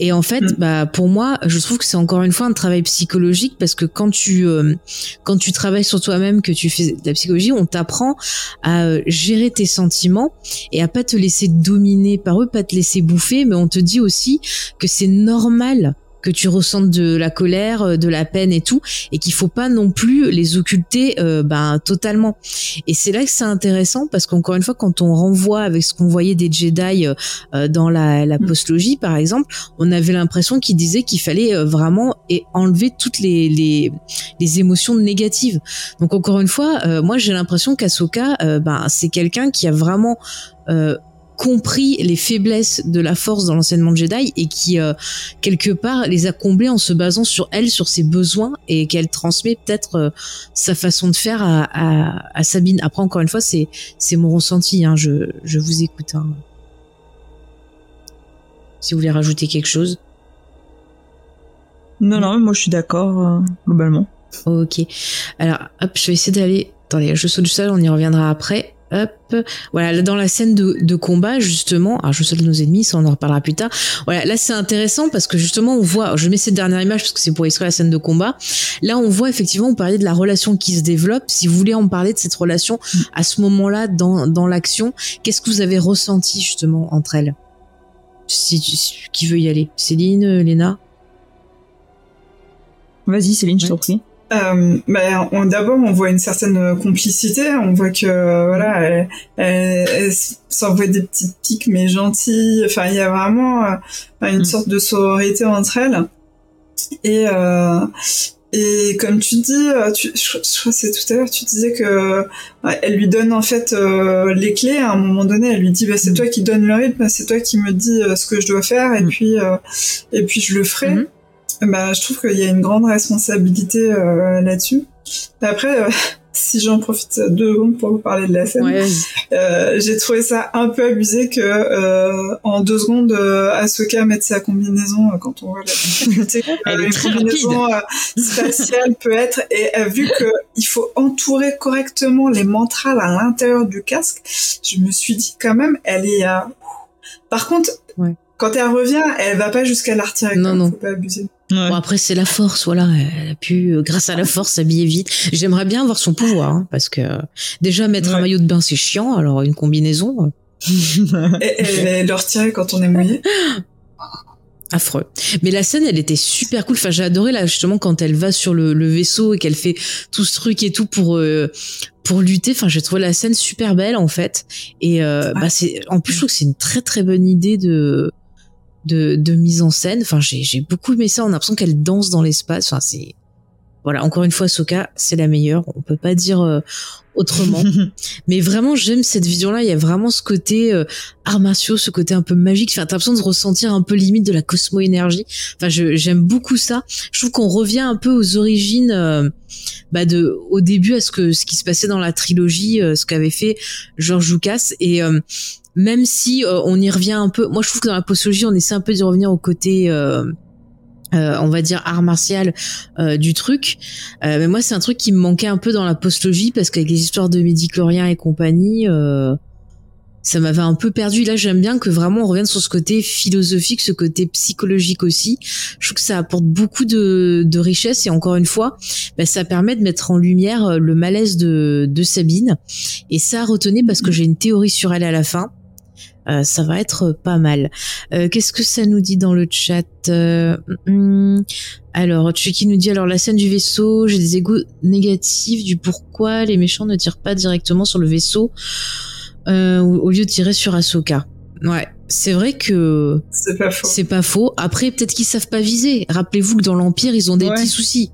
[SPEAKER 1] Et en fait, mm. bah pour moi, je trouve que c'est encore une fois un travail psychologique parce que quand tu euh, quand tu travailles sur toi-même, que tu fais de la psychologie, on t'apprend à gérer tes sentiments et à pas te laisser dominer par eux, pas te laisser bouffer, mais on te dit aussi que c'est normal que tu ressentes de la colère, euh, de la peine et tout, et qu'il faut pas non plus les occulter euh, ben totalement. Et c'est là que c'est intéressant parce qu'encore une fois, quand on renvoie avec ce qu'on voyait des Jedi euh, dans la, la mm. postlogie, par exemple, on avait l'impression qu'ils disaient qu'il fallait vraiment enlever toutes les, les, les émotions négatives. Donc encore une fois, moi j'ai l'impression qu'Asoka, ben c'est quelqu'un qui a vraiment compris les faiblesses de la force dans l'enseignement de Jedi et qui euh, quelque part les a comblées en se basant sur elle, sur ses besoins et qu'elle transmet peut-être euh, sa façon de faire à, à, à, Sabine. Après encore une fois c'est c'est mon ressenti, hein, je, je vous écoute. Hein. Si vous voulez rajouter quelque chose.
[SPEAKER 3] Non non, moi je suis d'accord euh, globalement.
[SPEAKER 1] Ok. Alors hop, je vais essayer d'aller. Attendez, je saute du sol, on y reviendra après. Hop, voilà, dans la scène de, de combat, justement, alors je saute nos ennemis, ça on en reparlera plus tard. Voilà, là c'est intéressant parce que justement on voit, je mets cette dernière image parce que c'est pour illustrer la scène de combat. Là on voit effectivement, on parlait de la relation qui se développe. Si vous voulez en parler de cette relation à ce moment-là dans, dans l'action, qu'est-ce que vous avez ressenti justement entre elles? Si, Qui veut y aller? Céline, Léna?
[SPEAKER 3] Vas-y Céline, je t'en prie.
[SPEAKER 2] Euh, bah, d'abord, on voit une certaine complicité. On voit que voilà, elle, elle, s'envoie des petites piques mais gentilles. Enfin, il y a vraiment euh, une mm. sorte de sororité entre elles. Et euh, et comme tu dis, euh, tu, je, crois que c'est tout à l'heure, tu disais que elle lui donne en fait euh, les clés. À un moment donné, elle lui dit bah, c'est mm. toi qui donne le rythme, c'est toi qui me dis ce que je dois faire, et mm. puis et puis je le ferai. Bah, je trouve qu'il y a une grande responsabilité euh, là-dessus. Après, euh, si j'en profite deux secondes pour vous parler de la scène, euh, j'ai trouvé ça un peu abusé que euh, en deux secondes, euh, Ahsoka mette sa combinaison quand on voit la difficulté combinaison spatiale peut être. Et vu que il faut entourer correctement les mantras à l'intérieur du casque, je me suis dit quand même, elle est. Par contre. Ouais quand elle revient, elle va pas jusqu'à la retirer. Non, non. Faut pas abuser.
[SPEAKER 1] Bon après c'est la force, voilà. Elle a pu, euh, grâce à la force, s'habiller vite. J'aimerais bien avoir son pouvoir, hein, parce que déjà mettre un maillot de bain c'est chiant, alors une combinaison.
[SPEAKER 2] Euh. et, le retirer quand on est mouillé?
[SPEAKER 1] Affreux. Mais la scène, elle était super cool. Enfin, j'ai adoré là justement quand elle va sur le, vaisseau et qu'elle fait tout ce truc et tout pour euh, pour lutter. Enfin, j'ai trouvé la scène super belle en fait. Et bah c'est en plus je trouve que c'est une très très bonne idée de de, de mise en scène. Enfin, j'ai beaucoup aimé ça. On a l'impression qu'elle danse dans l'espace. Enfin, c'est voilà. Encore une fois, Soka, c'est la meilleure. On peut pas dire euh, autrement. Mais vraiment, j'aime cette vision-là. Il y a vraiment ce côté euh, arts martiaux, ce côté un peu magique. Enfin, t'as l'impression de ressentir un peu limite de la cosmo-énergie. Enfin, j'aime beaucoup ça. Je trouve qu'on revient un peu aux origines, euh, bah de, au début à ce que ce qui se passait dans la trilogie, euh, ce qu'avait fait George Lucas. Et même si euh, on y revient un peu. Moi, je trouve que dans la postologie, on essaie un peu d'y revenir au côté. Euh, euh, on va dire art martial du truc mais moi c'est un truc qui me manquait un peu dans la postologie parce qu'avec les histoires de médicloriens et compagnie ça m'avait un peu perdu. Là, j'aime bien que vraiment on revienne sur ce côté philosophique, ce côté psychologique aussi. Je trouve que ça apporte beaucoup de, de richesse et encore une fois, bah, ça permet de mettre en lumière le malaise de, de Sabine. Et ça, retenez parce que j'ai une théorie sur elle à la fin. Euh, ça va être pas mal. Euh, qu'est-ce que ça nous dit dans le chat euh, hmm, Alors, qui nous dit alors la scène du vaisseau, j'ai des égos négatifs du pourquoi les méchants ne tirent pas directement sur le vaisseau au lieu de tirer sur Ahsoka. Ouais, c'est vrai que
[SPEAKER 2] c'est pas faux.
[SPEAKER 1] C'est pas faux. Après, peut-être qu'ils savent pas viser. Rappelez-vous que dans l'Empire, ils ont des petits soucis.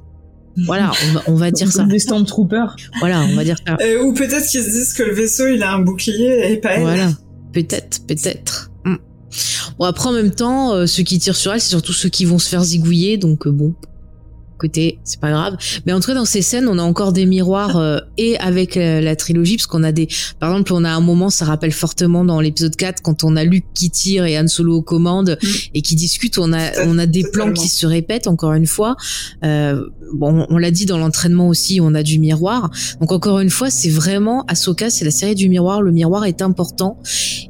[SPEAKER 1] Voilà, on va, dire ça.
[SPEAKER 3] Des Stormtroopers.
[SPEAKER 1] Voilà, on va dire ça.
[SPEAKER 2] ou peut-être qu'ils se disent que le vaisseau, il a un bouclier et pas elle.
[SPEAKER 1] Voilà. Peut-être, peut-être. Hmm. Bon après en même temps, euh, ceux qui tirent sur elle, c'est surtout ceux qui vont se faire zigouiller, donc euh, bon, côté, c'est pas grave. Mais en tout cas, dans ces scènes, on a encore des miroirs euh, et avec euh, la, trilogie, parce qu'on a des, par exemple, on a un moment, ça rappelle fortement dans l'épisode 4 quand on a Luke qui tire et Han Solo aux commandes mm. et qui discutent, on a, on a des plans qui se répètent encore une fois. Euh, bon, on l'a dit dans l'entraînement aussi, on a du miroir. Donc encore une fois, c'est vraiment Ahsoka, c'est la série du miroir. Le miroir est important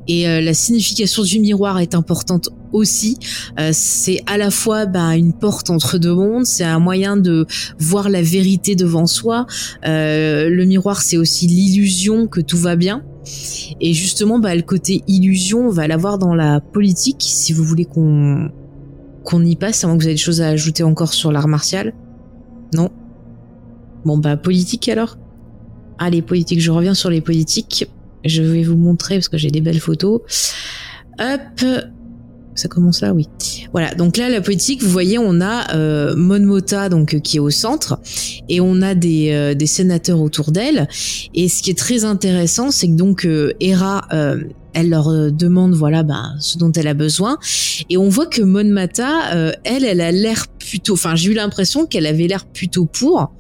[SPEAKER 1] et la signification du miroir est importante aussi. Euh, c'est à la fois bah, une porte entre deux mondes, c'est un moyen de voir la vérité devant soi. Euh, le miroir, c'est aussi l'illusion que tout va bien. Et justement, bah, le côté illusion, on va l'avoir dans la politique, si vous voulez qu'on qu'on y passe, avant que vous avez des choses à ajouter encore sur l'art martial. Non? Bon bah politique alors Allez, politique, je reviens sur les politiques. Je vais vous montrer parce que j'ai des belles photos. Hop ça commence là, oui. Voilà, donc là, la politique, vous voyez, on a euh, Mon Mota, donc, qui est au centre, et on a des, euh, des sénateurs autour d'elle. Et ce qui est très intéressant, c'est que donc euh, Hera euh, elle leur euh, demande voilà bah, ce dont elle a besoin et on voit que Mon Mata euh, elle elle a l'air plutôt enfin j'ai eu l'impression qu'elle avait l'air plutôt pour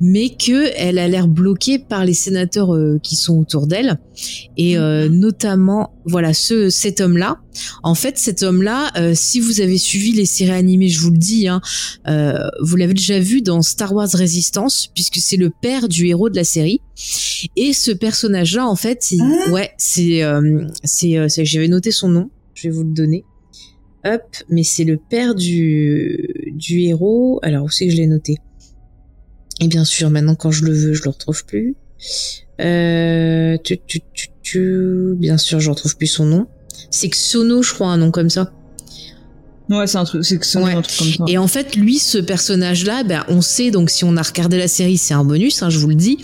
[SPEAKER 1] mais que elle a l'air bloquée par les sénateurs euh, qui sont autour d'elle et euh, notamment voilà ce cet homme là en fait cet homme là si vous avez suivi les séries animées je vous le dis hein, vous l'avez déjà vu dans Star Wars Resistance puisque c'est le père du héros de la série et ce personnage là en fait c'est
[SPEAKER 2] Ah.
[SPEAKER 1] ouais c'est c'est, euh, c'est- j'avais noté son nom, je vais vous le donner. Hop, mais c'est le père du, du héros. Alors, où c'est que je l'ai noté? Et bien sûr, maintenant, quand je le veux, je le retrouve plus. Euh, tu, tu, tu, tu, bien sûr, je retrouve plus son nom. C'est Xono, je crois, un nom comme ça.
[SPEAKER 3] Ouais, c'est un truc, c'est que c'est
[SPEAKER 1] Ouais.
[SPEAKER 3] un truc comme ça.
[SPEAKER 1] Et en fait, lui, ce personnage-là, ben, on sait donc si on a regardé la série, c'est un bonus, hein, je vous le dis,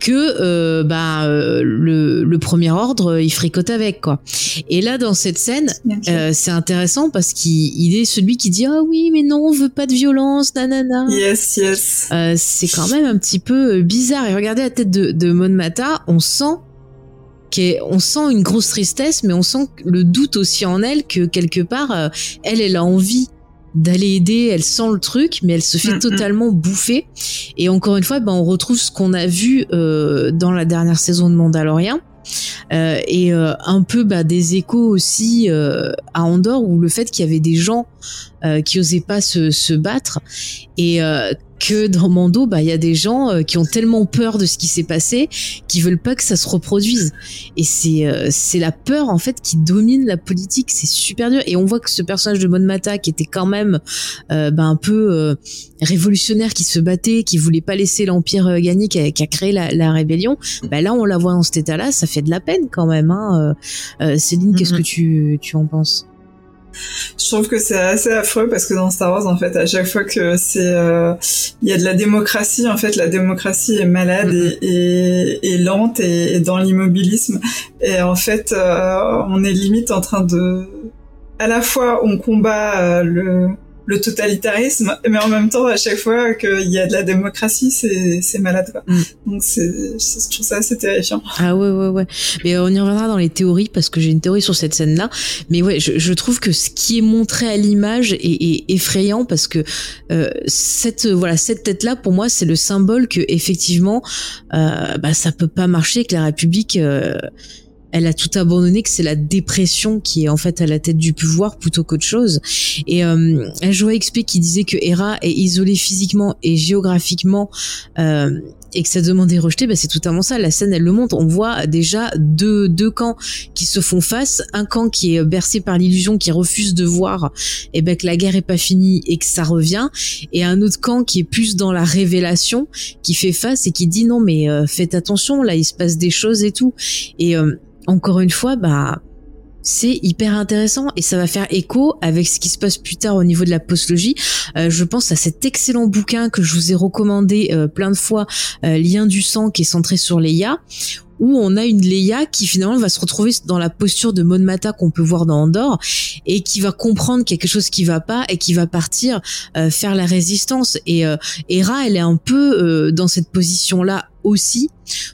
[SPEAKER 1] que euh, ben, euh, le, le premier ordre, euh, il fricote avec quoi. Et là, dans cette scène, euh, c'est intéressant parce qu'il il est celui qui dit ah oui, mais non, on veut pas de violence, nanana.
[SPEAKER 2] Yes, yes.
[SPEAKER 1] Euh, c'est quand même un petit peu bizarre. Et regardez la tête de, de Mon Mata, on sent on sent une grosse tristesse, mais on sent le doute aussi en elle que quelque part, euh, elle, elle a envie d'aller aider, elle sent le truc, mais elle se fait
[SPEAKER 2] Mm, mm.
[SPEAKER 1] totalement bouffer. Et encore une fois, ben, on retrouve ce qu'on a vu euh, dans la dernière saison de Mandalorian. Euh, et euh, un peu bah, des échos aussi euh, à Andorre où le fait qu'il y avait des gens euh, qui osaient pas se, se battre et euh, que dans Mando bah il y a des gens euh, qui ont tellement peur de ce qui s'est passé qui veulent pas que ça se reproduise et c'est euh, c'est la peur en fait qui domine la politique c'est super dur et on voit que ce personnage de Mon Mata qui était quand même euh, bah, un peu euh, révolutionnaire qui se battait qui voulait pas laisser l'empire euh, gagner qui a, qui a créé la, la rébellion bah là on la voit dans cet état là ça fait de la peine quand même hein. Euh, Céline qu'est-ce
[SPEAKER 3] Mhm.
[SPEAKER 1] que tu tu en penses?
[SPEAKER 2] Je trouve que c'est assez affreux parce que dans Star Wars, en fait, à chaque fois que c'est, euh, il y a de la démocratie, en fait, la démocratie est malade
[SPEAKER 1] Mhm.
[SPEAKER 2] et, et, et lente et, et dans l'immobilisme. Et en fait, euh, on est limite en train de, à la fois, on combat euh, le, le totalitarisme, mais en même temps, à chaque fois qu'il y a de la démocratie, c'est, malade, quoi.
[SPEAKER 1] Mm.
[SPEAKER 2] Donc je trouve ça assez terrifiant.
[SPEAKER 1] Ah ouais ouais ouais. Mais on y reviendra dans les théories parce que j'ai une théorie sur cette scène là. Mais ouais, je, je trouve que ce qui est montré à l'image est, est effrayant parce que euh, cette voilà cette tête là pour moi c'est le symbole que effectivement euh, bah ça peut pas marcher que la République euh, elle a tout abandonné, que c'est la dépression qui est en fait à la tête du pouvoir plutôt qu'autre chose. Et euh, je XP qui disait que Hera est isolée physiquement et géographiquement euh, et que sa demande est rejetée, bah c'est totalement ça. La scène, elle le montre. On voit déjà deux, deux camps qui se font face. Un camp qui est bercé par l'illusion, qui refuse de voir et ben, que la guerre est pas finie et que ça revient. Et un autre camp qui est plus dans la révélation, qui fait face et qui dit non mais euh, faites attention, là il se passe des choses et tout. Et euh, encore une fois, bah c'est hyper intéressant et ça va faire écho avec ce qui se passe plus tard au niveau de la postlogie. Euh, je pense à cet excellent bouquin que je vous ai recommandé euh, plein de fois, euh, Lien du sang, qui est centré sur Leia, où on a une Leia qui finalement va se retrouver dans la posture de Mon Mata qu'on peut voir dans Andorre et qui va comprendre quelque chose qui va pas et qui va partir euh, faire la résistance. Et euh, Hera, elle est un peu euh, dans cette position-là aussi.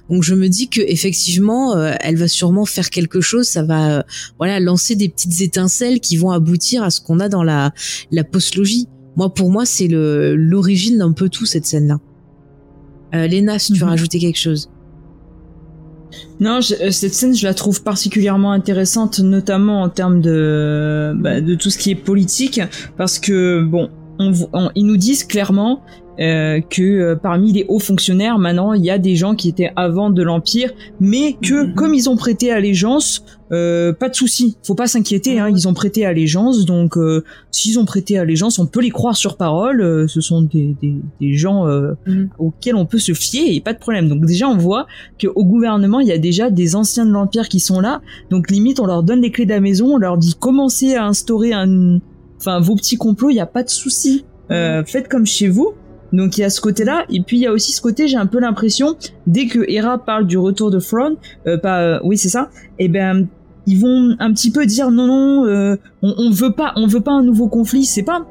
[SPEAKER 1] Donc je me dis que effectivement, euh, elle va sûrement faire quelque chose. Ça va, euh, voilà, lancer des petites étincelles qui vont aboutir à ce qu'on a dans la la postlogie. Moi, pour moi, c'est le l'origine d'un peu tout cette scène-là. Euh, Léna, si tu veux
[SPEAKER 3] Mhm.
[SPEAKER 1] rajouter quelque chose.
[SPEAKER 3] Non, euh, cette scène, je la trouve particulièrement intéressante, notamment en termes de, bah, tout ce qui est politique, parce que bon, ils nous disent clairement euh, que euh, parmi les hauts fonctionnaires, maintenant, il y a des gens qui étaient avant de l'empire, mais que
[SPEAKER 2] Mhm.
[SPEAKER 3] comme ils ont prêté allégeance, euh, pas de souci, faut pas s'inquiéter, hein, ils ont prêté allégeance, donc euh, s'ils ont prêté allégeance, on peut les croire sur parole. euh, ce sont des, des, des gens euh,
[SPEAKER 1] Mhm.
[SPEAKER 3] auxquels on peut se fier et pas de problème. Donc déjà, on voit qu'au gouvernement, il y a déjà des anciens de l'Empire qui sont là. Donc limite, on leur donne les clés de la maison, on leur dit commencez à instaurer un, enfin vos petits complots, il y a pas de souci. Euh, faites comme chez vous. Donc il y a ce côté-là, et puis il y a aussi ce côté, j'ai un peu l'impression, dès que Hera parle du retour de Thrawn, euh, pas, euh, oui c'est ça, et eh ben ils vont un petit peu dire non non, euh, on, on veut pas, on veut pas un nouveau conflit, c'est pas,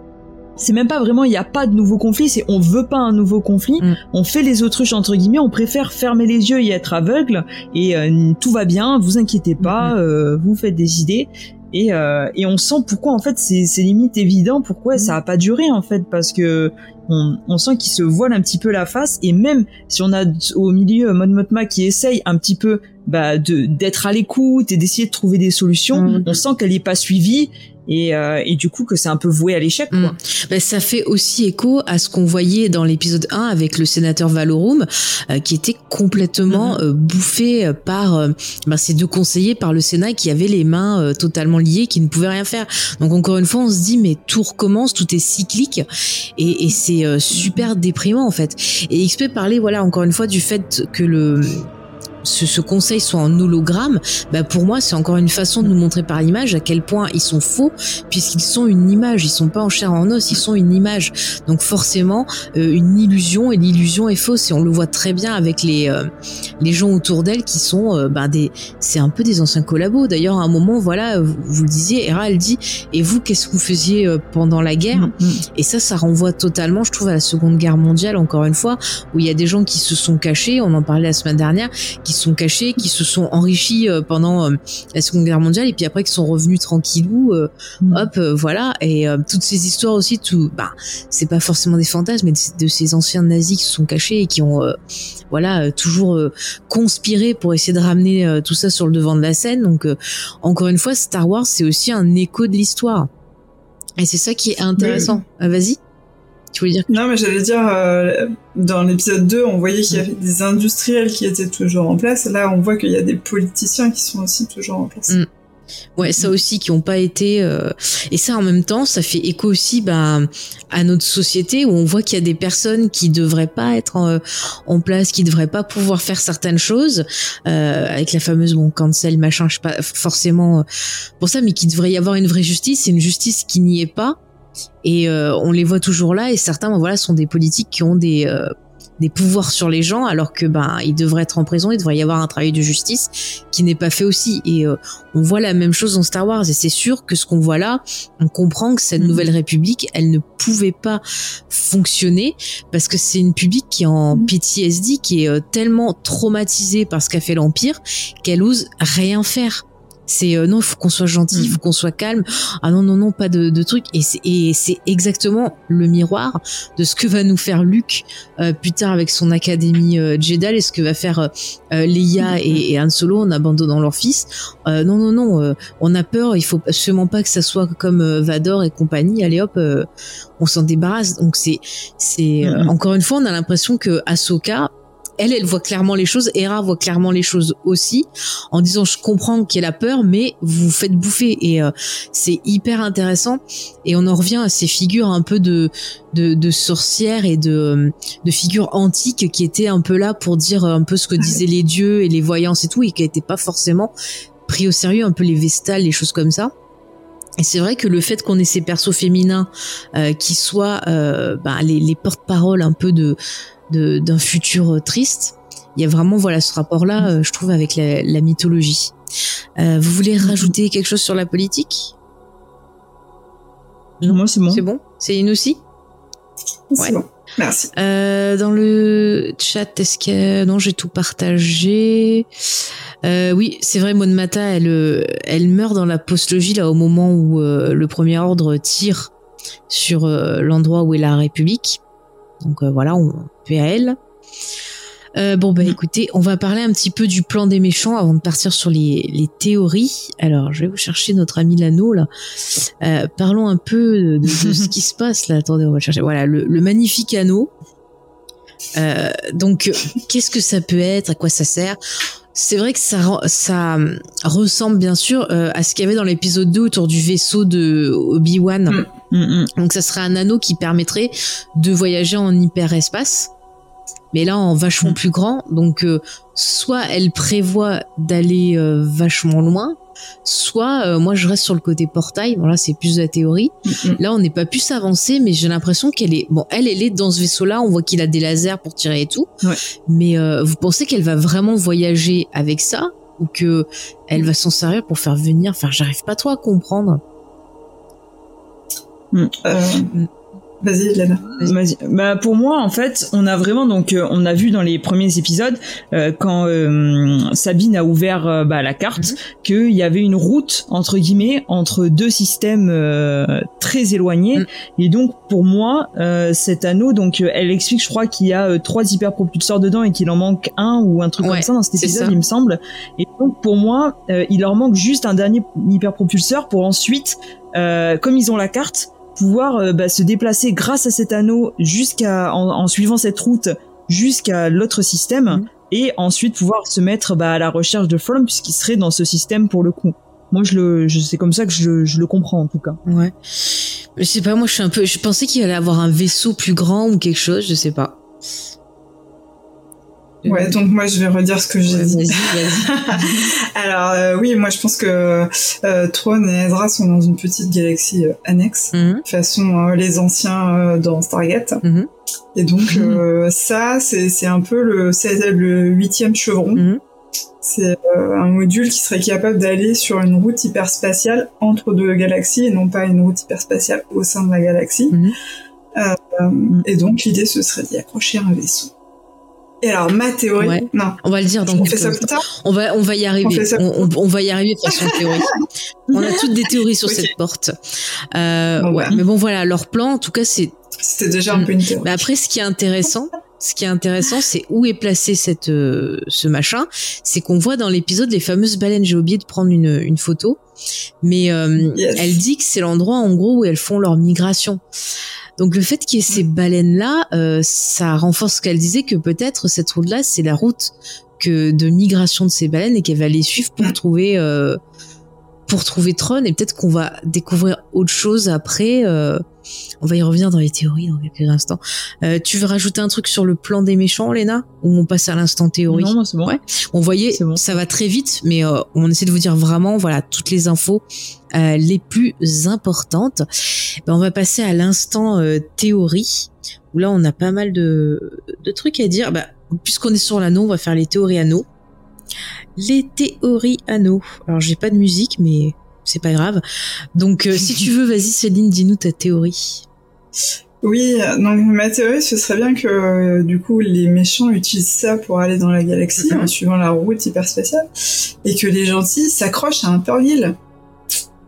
[SPEAKER 3] c'est même pas vraiment il n'y a pas de nouveau conflit, c'est on veut pas un nouveau conflit,
[SPEAKER 1] Mm.
[SPEAKER 3] on fait les autruches entre guillemets, on préfère fermer les yeux et être aveugle. Et euh, tout va bien, vous inquiétez pas, euh, vous faites des idées et, euh, et on sent pourquoi en fait c'est limite évident pourquoi ça a pas duré en fait parce que on, on sent qu'il se voile un petit peu la face. Et même si on a au milieu Mon Mothma qui essaye un petit peu bah, de d'être à l'écoute et d'essayer de trouver des solutions,
[SPEAKER 1] Mhm.
[SPEAKER 3] on sent qu'elle est pas suivie et, euh, et du coup que c'est un peu voué à l'échec quoi.
[SPEAKER 1] Mm. Ben, ça fait aussi écho à ce qu'on voyait dans l'épisode 1 avec le sénateur Valorum, euh, qui était complètement
[SPEAKER 3] Mhm.
[SPEAKER 1] euh, bouffé euh, par euh, ben, ces deux conseillers par le Sénat qui avaient les mains euh, totalement liées, qui ne pouvaient rien faire. Donc encore une fois, on se dit mais tout recommence, tout est cyclique et, et c'est euh, super déprimant en fait. Et XP parlait voilà encore une fois du fait que le ce, ce conseil soit en hologramme, bah pour moi c'est encore une façon de nous montrer par l'image à quel point ils sont faux puisqu'ils sont une image, ils sont pas en chair et en os, ils sont une image. Donc forcément euh, une illusion et l'illusion est fausse et on le voit très bien avec les euh, les gens autour d'elle qui sont euh, ben des c'est un peu des anciens collabos. D'ailleurs à un moment voilà vous, vous le disiez, Hera elle dit et vous qu'est-ce que vous faisiez euh, pendant la guerre
[SPEAKER 3] Mm, mm.
[SPEAKER 1] et ça, ça renvoie totalement, je trouve, à la Seconde Guerre mondiale, encore une fois, où il y a des gens qui se sont cachés, on en parlait la semaine dernière, qui se sont cachés, qui se sont enrichis euh, pendant euh, la Seconde Guerre mondiale, et puis après qui sont revenus tranquillou, euh,
[SPEAKER 3] Mm.
[SPEAKER 1] hop, voilà. Et toutes ces histoires aussi, tout, bah, c'est pas forcément des fantasmes, mais de, de ces anciens nazis qui se sont cachés et qui ont, voilà, toujours conspiré pour essayer de ramener tout ça sur le devant de la scène. Donc, encore une fois, Star Wars, c'est aussi un écho de l'histoire. Et c'est ça qui est intéressant. Ah, Vas-y. Tu voulais dire
[SPEAKER 2] Non, mais j'allais dire, euh, dans l'épisode 2, on voyait qu'il y avait des industriels qui étaient toujours en place. Là, on voit qu'il y a des politiciens qui sont aussi toujours en place.
[SPEAKER 1] Mm. Ouais, ça aussi qui ont pas été euh, et ça en même temps, ça fait écho aussi bah, à notre société où on voit qu'il y a des personnes qui devraient pas être en, en place, qui devraient pas pouvoir faire certaines choses euh, avec la fameuse bon cancel machin, je sais pas forcément euh, pour ça, mais qu'il devrait y avoir une vraie justice, c'est une justice qui n'y est pas et euh, on les voit toujours là et certains bon, voilà sont des politiques qui ont des euh, des pouvoirs sur les gens alors que ben ils devraient être en prison, il devrait y avoir un travail de justice qui n'est pas fait aussi et euh, on voit la même chose dans Star Wars et c'est sûr que ce qu'on voit là, on comprend que cette
[SPEAKER 3] Mhm.
[SPEAKER 1] nouvelle république, elle ne pouvait pas fonctionner parce que c'est une publique qui est en
[SPEAKER 2] Mhm.
[SPEAKER 1] PTSD, qui est euh, tellement traumatisée par ce qu'a fait l'Empire qu'elle ose rien faire. C'est euh, non, il faut qu'on soit gentil, il faut qu'on soit calme. Ah non non non, pas de, de trucs. Et c'est exactement le miroir de ce que va nous faire Luke euh, plus tard avec son académie euh, Jedi et ce que va faire euh, euh, Leia et, et Han Solo en abandonnant leur fils. Euh, non non non, euh, on a peur. Il faut absolument pas que ça soit comme Vador et compagnie. Allez hop, euh, on s'en débarrasse. Donc c'est c'est encore une fois, on a l'impression que Ahsoka elle, elle voit clairement les choses. Hera voit clairement les choses aussi, en disant je comprends qu'elle a peur, mais vous vous faites bouffer et euh, c'est hyper intéressant. Et on en revient à ces figures un peu de de, de sorcières et de de figures antiques qui étaient un peu là pour dire un peu ce que disaient les dieux et les voyances et tout, et qui n'étaient pas forcément pris au sérieux, un peu les vestales, les choses comme ça. Et c'est vrai que le fait qu'on ait ces persos féminins euh, qui soient euh, bah, les, les porte-paroles un peu de- d'un futur euh, triste, il y a vraiment voilà ce rapport-là, euh, je trouve, avec la, la mythologie. Euh, vous voulez rajouter quelque chose sur la politique? Non.
[SPEAKER 3] Moi c'est bon.
[SPEAKER 1] C'est bon? C'est une aussi?
[SPEAKER 2] C'est
[SPEAKER 1] Ouais.
[SPEAKER 2] bon. Merci.
[SPEAKER 1] Euh, dans le chat, est-ce que non, j'ai tout partagé. Euh, oui, c'est vrai, Mon Mata, elle, euh, elle meurt dans la postlogie là au moment où euh, le Premier Ordre tire sur euh, l'endroit où est la République. Donc euh, voilà, on fait à elle. Euh, bon bah écoutez, on va parler un petit peu du plan des méchants avant de partir sur les, les théories. Alors je vais vous chercher notre ami Lano là. Euh, parlons un peu de, de ce qui se passe là. Attendez, on va le chercher. Voilà, le, le magnifique anneau. Euh, donc, qu'est-ce que ça peut être? À quoi ça sert? C'est vrai que ça, ça euh, ressemble bien sûr euh, à ce qu'il y avait dans l'épisode 2 autour du vaisseau de Obi-Wan.
[SPEAKER 2] Mm.
[SPEAKER 3] Mm, mm.
[SPEAKER 1] Donc, ça serait un anneau qui permettrait de voyager en hyperespace. mais là en vachement plus grand. Donc soit elle prévoit d'aller vachement loin, soit moi je reste sur le côté portail. Bon là c'est plus de la théorie. Là on n'est pas plus avancé, mais j'ai l'impression qu'elle est bon. Elle elle est dans ce vaisseau-là. On voit qu'il a des lasers pour tirer et tout. Mais vous pensez qu'elle va vraiment voyager avec ça? Ou que elle va s'en servir pour faire venir? Enfin j'arrive pas trop à comprendre.
[SPEAKER 2] Euh, Vas-y, Lena.
[SPEAKER 3] Bah pour moi, en fait, on a vraiment donc euh, on a vu dans les premiers épisodes euh, quand euh, Sabine a ouvert bah, la carte mhm. qu'il y avait une route entre guillemets entre deux systèmes très éloignés mhm. et donc pour moi cet anneau donc elle explique je crois qu'il y a trois hyperpropulseurs dedans et qu'il en manque un ou un truc comme ça dans cet épisode il me semble et donc pour moi il leur manque juste un dernier hyperpropulseur pour ensuite comme ils ont la carte pouvoir euh, bah, se déplacer grâce à cet anneau jusqu'à en, suivant cette route jusqu'à l'autre système mhm. et ensuite pouvoir se mettre bah, à la recherche de From puisqu'il serait dans ce système pour le coup. Moi, je le, je, c'est comme ça que je, je le comprends en tout cas.
[SPEAKER 1] Ouais. Je sais pas, moi, je suis un peu, je pensais qu'il allait avoir un vaisseau plus grand ou quelque chose, je sais pas.
[SPEAKER 2] Ouais, donc moi je vais redire ce que j'ai dit. Alors euh, oui, moi je pense que euh, Tron et Ezra sont dans une petite galaxie euh, annexe, mhm. façon euh, les anciens dans Stargate. Mhm. Et donc mhm. ça, c'est un peu le, c'est le huitième chevron. C'est un module qui serait capable d'aller sur une route hyperspatiale entre deux galaxies et non pas une route hyperspatiale au sein de la galaxie. et donc l'idée ce serait d'y accrocher un vaisseau. Et alors, ma théorie, non.
[SPEAKER 1] On va le dire dans
[SPEAKER 2] On fait ça plus tard
[SPEAKER 1] On va, on va y arriver. On, va y arriver de façon théorique. on a toutes des théories sur cette porte. Euh, ouais. Mais bon, voilà, leur plan, en tout cas, c'est.
[SPEAKER 2] C'était déjà un peu une théorie.
[SPEAKER 1] Mais après, ce qui est intéressant, ce qui est intéressant, c'est où est placé cette, euh, ce machin. C'est qu'on voit dans l'épisode les fameuses baleines. J'ai oublié de prendre une, une photo. Mais euh, elle dit que c'est l'endroit, en gros, où elles font leur migration. Donc le fait qu'il y ait ces baleines-là, euh, ça renforce ce qu'elle disait que peut-être cette route-là, c'est la route que de migration de ces baleines et qu'elle va les suivre pour trouver euh, pour trouver Tron et peut-être qu'on va découvrir autre chose après. Euh, on va y revenir dans les théories dans quelques instants. Euh, tu veux rajouter un truc sur le plan des méchants, Léna? Ou on passe à l'instant théorie?
[SPEAKER 3] Non, c'est bon. Ouais.
[SPEAKER 1] On voyait, ça va très vite, mais euh, on essaie de vous dire vraiment, voilà, toutes les infos euh, les plus importantes. Ben, on va passer à l'instant théorie, où là, on a pas mal de, de trucs à dire. Ben, puisqu'on est sur l'anneau, on va faire les théories anneaux les théories anneaux. Alors j'ai pas de musique, mais c'est pas grave. Donc euh, si tu veux, vas-y Céline, dis-nous ta théorie.
[SPEAKER 2] Oui, donc ma théorie, ce serait bien que euh, du coup les méchants utilisent ça pour aller dans la galaxie mhm. en suivant la route hyperspatiale, et que les gentils s'accrochent à un Pearl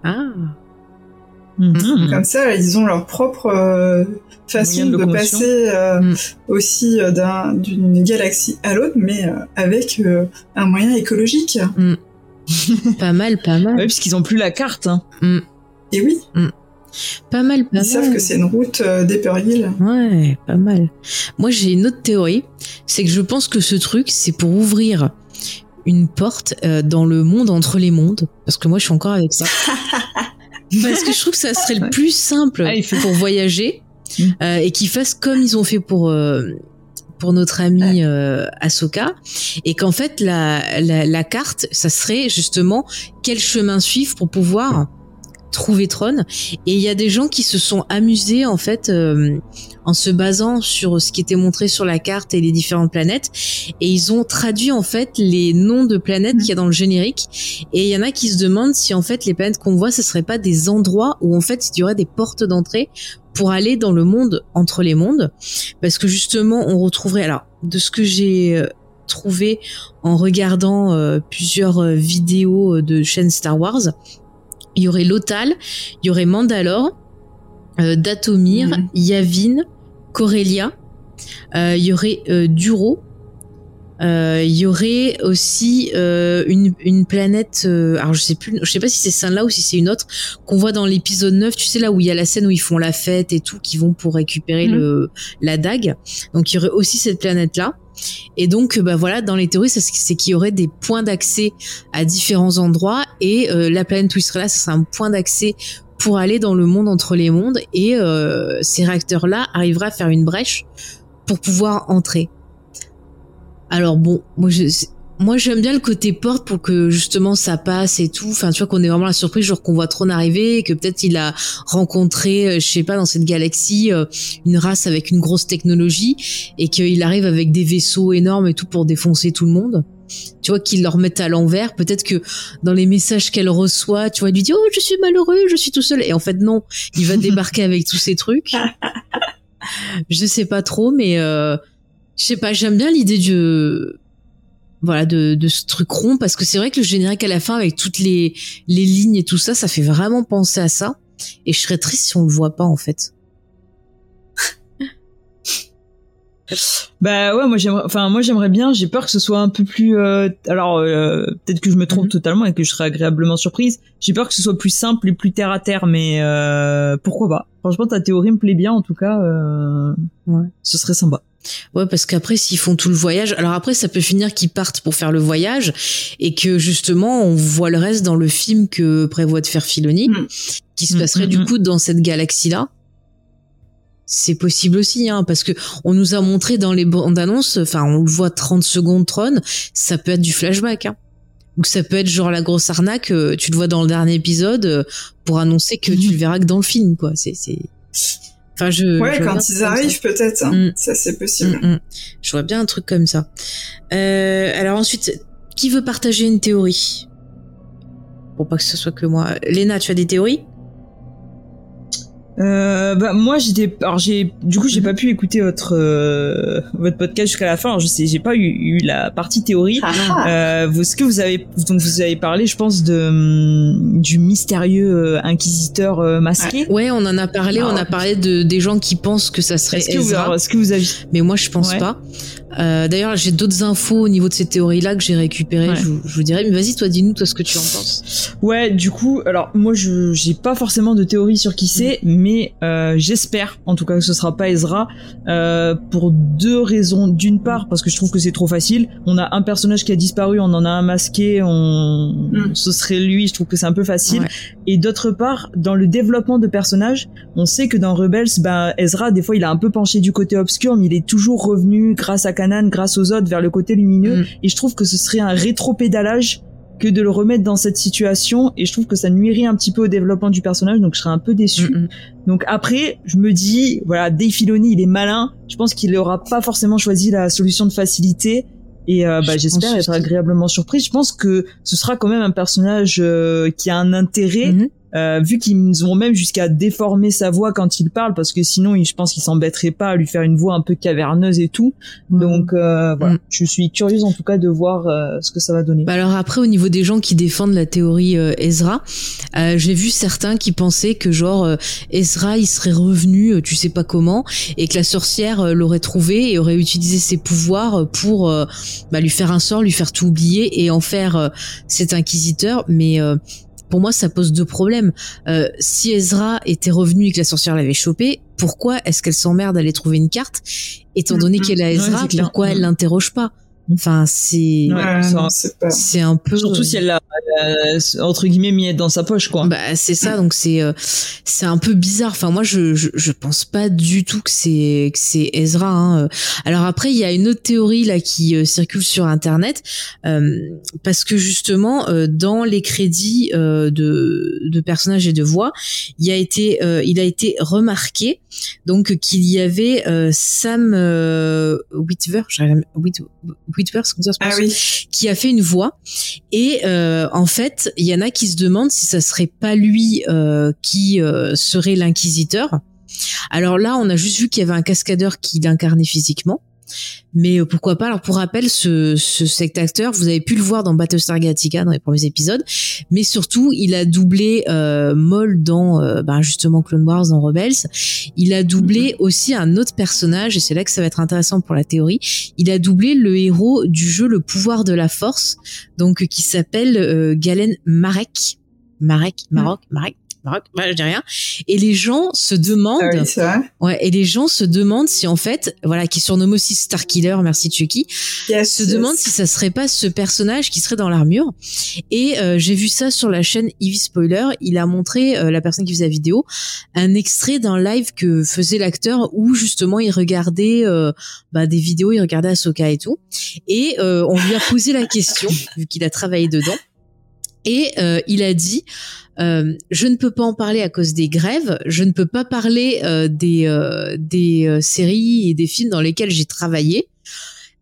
[SPEAKER 1] Ah.
[SPEAKER 2] Mhm. Comme ça, ils ont leur propre euh, façon de, passer euh, mm. aussi euh, d'une galaxie à l'autre, mais avec un moyen écologique.
[SPEAKER 1] Mm. pas mal, pas mal.
[SPEAKER 3] Oui, puisqu'ils ont plus la carte. Hein.
[SPEAKER 1] Mm.
[SPEAKER 2] Et oui.
[SPEAKER 1] Pas mal, pas
[SPEAKER 2] Ils savent que c'est une route des Pearl
[SPEAKER 1] Ouais, pas mal. Moi, j'ai une autre théorie. C'est que je pense que ce truc, c'est pour ouvrir une porte dans le monde entre les mondes. Parce que moi, je suis encore avec ça. Parce que je trouve que ça serait le plus simple ah, pour voyager euh, et qu'ils fassent comme ils ont fait pour euh, pour notre ami euh, Ahsoka et qu'en fait la, la, la carte ça serait justement quel chemin suivre pour pouvoir trouver Tron. Et il y a des gens qui se sont amusés en fait euh, en se basant sur ce qui était montré sur la carte et les différentes planètes. Et ils ont traduit en fait les noms de planètes qu'il y a dans le générique. Et il y en a qui se demandent si en fait les planètes qu'on voit ce serait pas des endroits où en fait il y aurait des portes d'entrée pour aller dans le monde entre les mondes. Parce que justement on retrouverait alors de ce que j'ai euh, trouvé en regardant euh, plusieurs vidéos de chaînes Star Wars il y aurait Lothal, il y aurait Mandalore, euh, Datomir, mhm. Yavin, Corellia, euh, il y aurait euh, Duro, il y aurait aussi une, une, planète alors je sais plus je sais pas si c'est celle-là ou si c'est une autre qu'on voit dans l'épisode 9 tu sais là où il y a la scène où ils font la fête et tout qui vont pour récupérer mhm. le la dague. Donc il y aurait aussi cette planète là et donc, bah voilà, dans les théories, c'est qu'il y aurait des points d'accès à différents endroits et euh, la planète où il serait là, ce serait un point d'accès pour aller dans le monde entre les mondes et euh, ces réacteurs-là arriveraient à faire une brèche pour pouvoir entrer. Alors bon, moi j'aime bien le côté porte pour que justement ça passe et tout. Enfin tu vois qu'on est vraiment la surprise genre qu'on voit Tron arriver et que peut-être il a rencontré, euh, je sais pas, dans cette galaxie euh, une race avec une grosse technologie et qu'il arrive avec des vaisseaux énormes et tout pour défoncer tout le monde. Tu vois qu'ils leur mettent à l'envers. Peut-être que dans les messages qu'elle reçoit, tu vois, il lui dit oh je suis malheureux, je suis tout seul. Et en fait non, il va débarquer avec tous ces trucs. Je sais pas trop, mais euh, je sais pas. J'aime bien l'idée du voilà de, de ce truc rond parce que c'est vrai que le générique à la fin avec toutes les les lignes et tout ça ça fait vraiment penser à ça et je serais triste si on le voit pas en fait
[SPEAKER 3] bah ouais moi j'aimerais enfin moi j'aimerais bien j'ai peur que ce soit un peu plus euh, alors euh, peut-être que je me trompe mhm. totalement et que je serais agréablement surprise j'ai peur que ce soit plus simple et plus terre à terre mais euh, pourquoi pas? Franchement ta théorie me plaît bien en tout cas ouais ce serait sympa
[SPEAKER 1] Ouais, parce qu'après, s'ils font tout le voyage, alors après, ça peut finir qu'ils partent pour faire le voyage et que justement, on voit le reste dans le film que prévoit de faire Filoni, mm. qui se mm, passerait du mm, coup dans cette galaxie-là. C'est possible aussi, hein, parce que on nous a montré dans les bandes annonces, enfin, on le voit 30 secondes Tron, ça peut être du flashback, hein. Ou ça peut être genre la grosse arnaque, euh, tu le vois dans le dernier épisode, euh, pour annoncer que tu le verras que dans le film, quoi. C'est, c'est,
[SPEAKER 2] Enfin, je. Ouais, quand ils arrivent, peut-être. Hein. Mm. Ça, c'est possible. Mm, mm.
[SPEAKER 1] Je vois bien un truc comme ça. Euh, alors ensuite, qui veut partager une théorie? Pour pas que ce soit que moi. Léna, tu as des théories?
[SPEAKER 3] Euh, bah moi j'étais alors j'ai du coup j'ai pas pu écouter votre euh, votre podcast jusqu'à la fin. Alors je sais j'ai pas eu, eu la partie théorie. Ah, ah. euh, vous, ce que vous avez donc vous avez parlé je pense de hum, du mystérieux euh, inquisiteur euh, masqué.
[SPEAKER 1] Ouais on en a parlé. On a parlé de des gens qui pensent que ça serait est-ce que,
[SPEAKER 3] vous, est-ce que vous avez
[SPEAKER 1] mais moi je pense pas euh, D'ailleurs, j'ai d'autres infos au niveau de ces théories-là que j'ai récupérées. Je, je, vous dirai. Mais vas-y, toi, dis-nous toi ce que tu en penses.
[SPEAKER 3] Ouais, du coup, alors moi, je j'ai pas forcément de théorie sur qui c'est, mm. mais euh, j'espère, en tout cas, que ce sera pas Ezra euh, pour deux raisons. D'une part, parce que je trouve que c'est trop facile. On a un personnage qui a disparu, on en a un masqué, on, mm. ce serait lui. Je trouve que c'est un peu facile. Et d'autre part, dans le développement de personnages, on sait que dans Rebels, ben Ezra, des fois, il a un peu penché du côté obscur, mais il est toujours revenu grâce à grâce aux autres vers le côté lumineux. Mm. Et je trouve que ce serait un rétro-pédalage que de le remettre dans cette situation et je trouve que ça nuirait un petit peu au développement du personnage donc je serais un peu déçu. Mm, mm. Donc après, je me dis voilà, Dave Filoni, il est malin, je pense qu'il aura pas forcément choisi la solution de facilité et euh, bah, j'espère être agréablement surpris. Je pense que ce sera quand même un personnage euh, qui a un intérêt mm-hmm. Euh, vu qu'ils vont même jusqu'à déformer sa voix quand il parle, parce que sinon, je pense qu'ils s'embêteraient pas à lui faire une voix un peu caverneuse et tout. Donc euh, voilà, mm. je suis curieuse en tout cas de voir euh, ce que ça va donner.
[SPEAKER 1] Bah alors après, au niveau des gens qui défendent la théorie Ezra, j'ai vu certains qui pensaient que genre Ezra, il serait revenu, tu sais pas comment, et que la sorcière l'aurait trouvé et aurait utilisé ses pouvoirs pour bah, lui faire un sort, lui faire tout oublier et en faire cet inquisiteur, mais pour moi, ça pose deux problèmes. Euh, si Ezra était revenu et que la sorcière l'avait chopé, pourquoi est-ce qu'elle s'emmerde d'aller trouver une carte Étant donné mm, qu'elle a mm. Ezra, pourquoi elle mm. l'interroge pas? Enfin, c'est c'est un peu
[SPEAKER 3] surtout si elle l'a entre guillemets mis dans sa poche quoi.
[SPEAKER 1] Bah c'est ça donc c'est euh, c'est un peu bizarre. Enfin moi je, je, je pense pas du tout que c'est que c'est Ezra. Hein. Alors après il y a une autre théorie là qui euh, circule sur internet euh, parce que justement euh, dans les crédits de de personnages et de voix il a été il a été remarqué donc qu'il y avait Sam
[SPEAKER 2] Ah
[SPEAKER 1] qui a fait une voix. Et euh, en fait, il y en a qui se demandent si ça serait pas lui euh, qui euh, serait l'inquisiteur. Alors là, on a juste vu qu'il y avait un cascadeur qui l'incarnait physiquement. Mais euh, pourquoi pas? Alors pour rappel, ce, ce cet acteur, vous avez pu le voir dans Battlestar Galactica dans les premiers épisodes, mais surtout il a doublé euh, Maul dans euh, ben, justement Clone Wars dans Rebels. Il a doublé mhm. aussi un autre personnage et c'est là que ça va être intéressant pour la théorie. Il a doublé le héros du jeu Le Pouvoir de la Force, donc qui s'appelle euh, Galen Marek. Marek, Marok, Marek je dis rien. Et les gens se demandent,
[SPEAKER 2] ah
[SPEAKER 1] ouais, et les gens se demandent si en fait, voilà, qui surnomme aussi Starkiller, merci Chucky, se demandent si ça serait pas ce personnage qui serait dans l'armure. Et euh, j'ai vu ça sur la chaîne Eevee Spoiler. Il a montré euh, la personne qui faisait la vidéo un extrait d'un live que faisait l'acteur où justement il regardait euh, bah, des vidéos, il regardait Ahsoka et tout. Et on lui a posé la question vu qu'il a travaillé dedans. Et il a dit euh, je ne peux pas en parler à cause des grèves. Je ne peux pas parler euh, des euh, des séries et des films dans lesquels j'ai travaillé.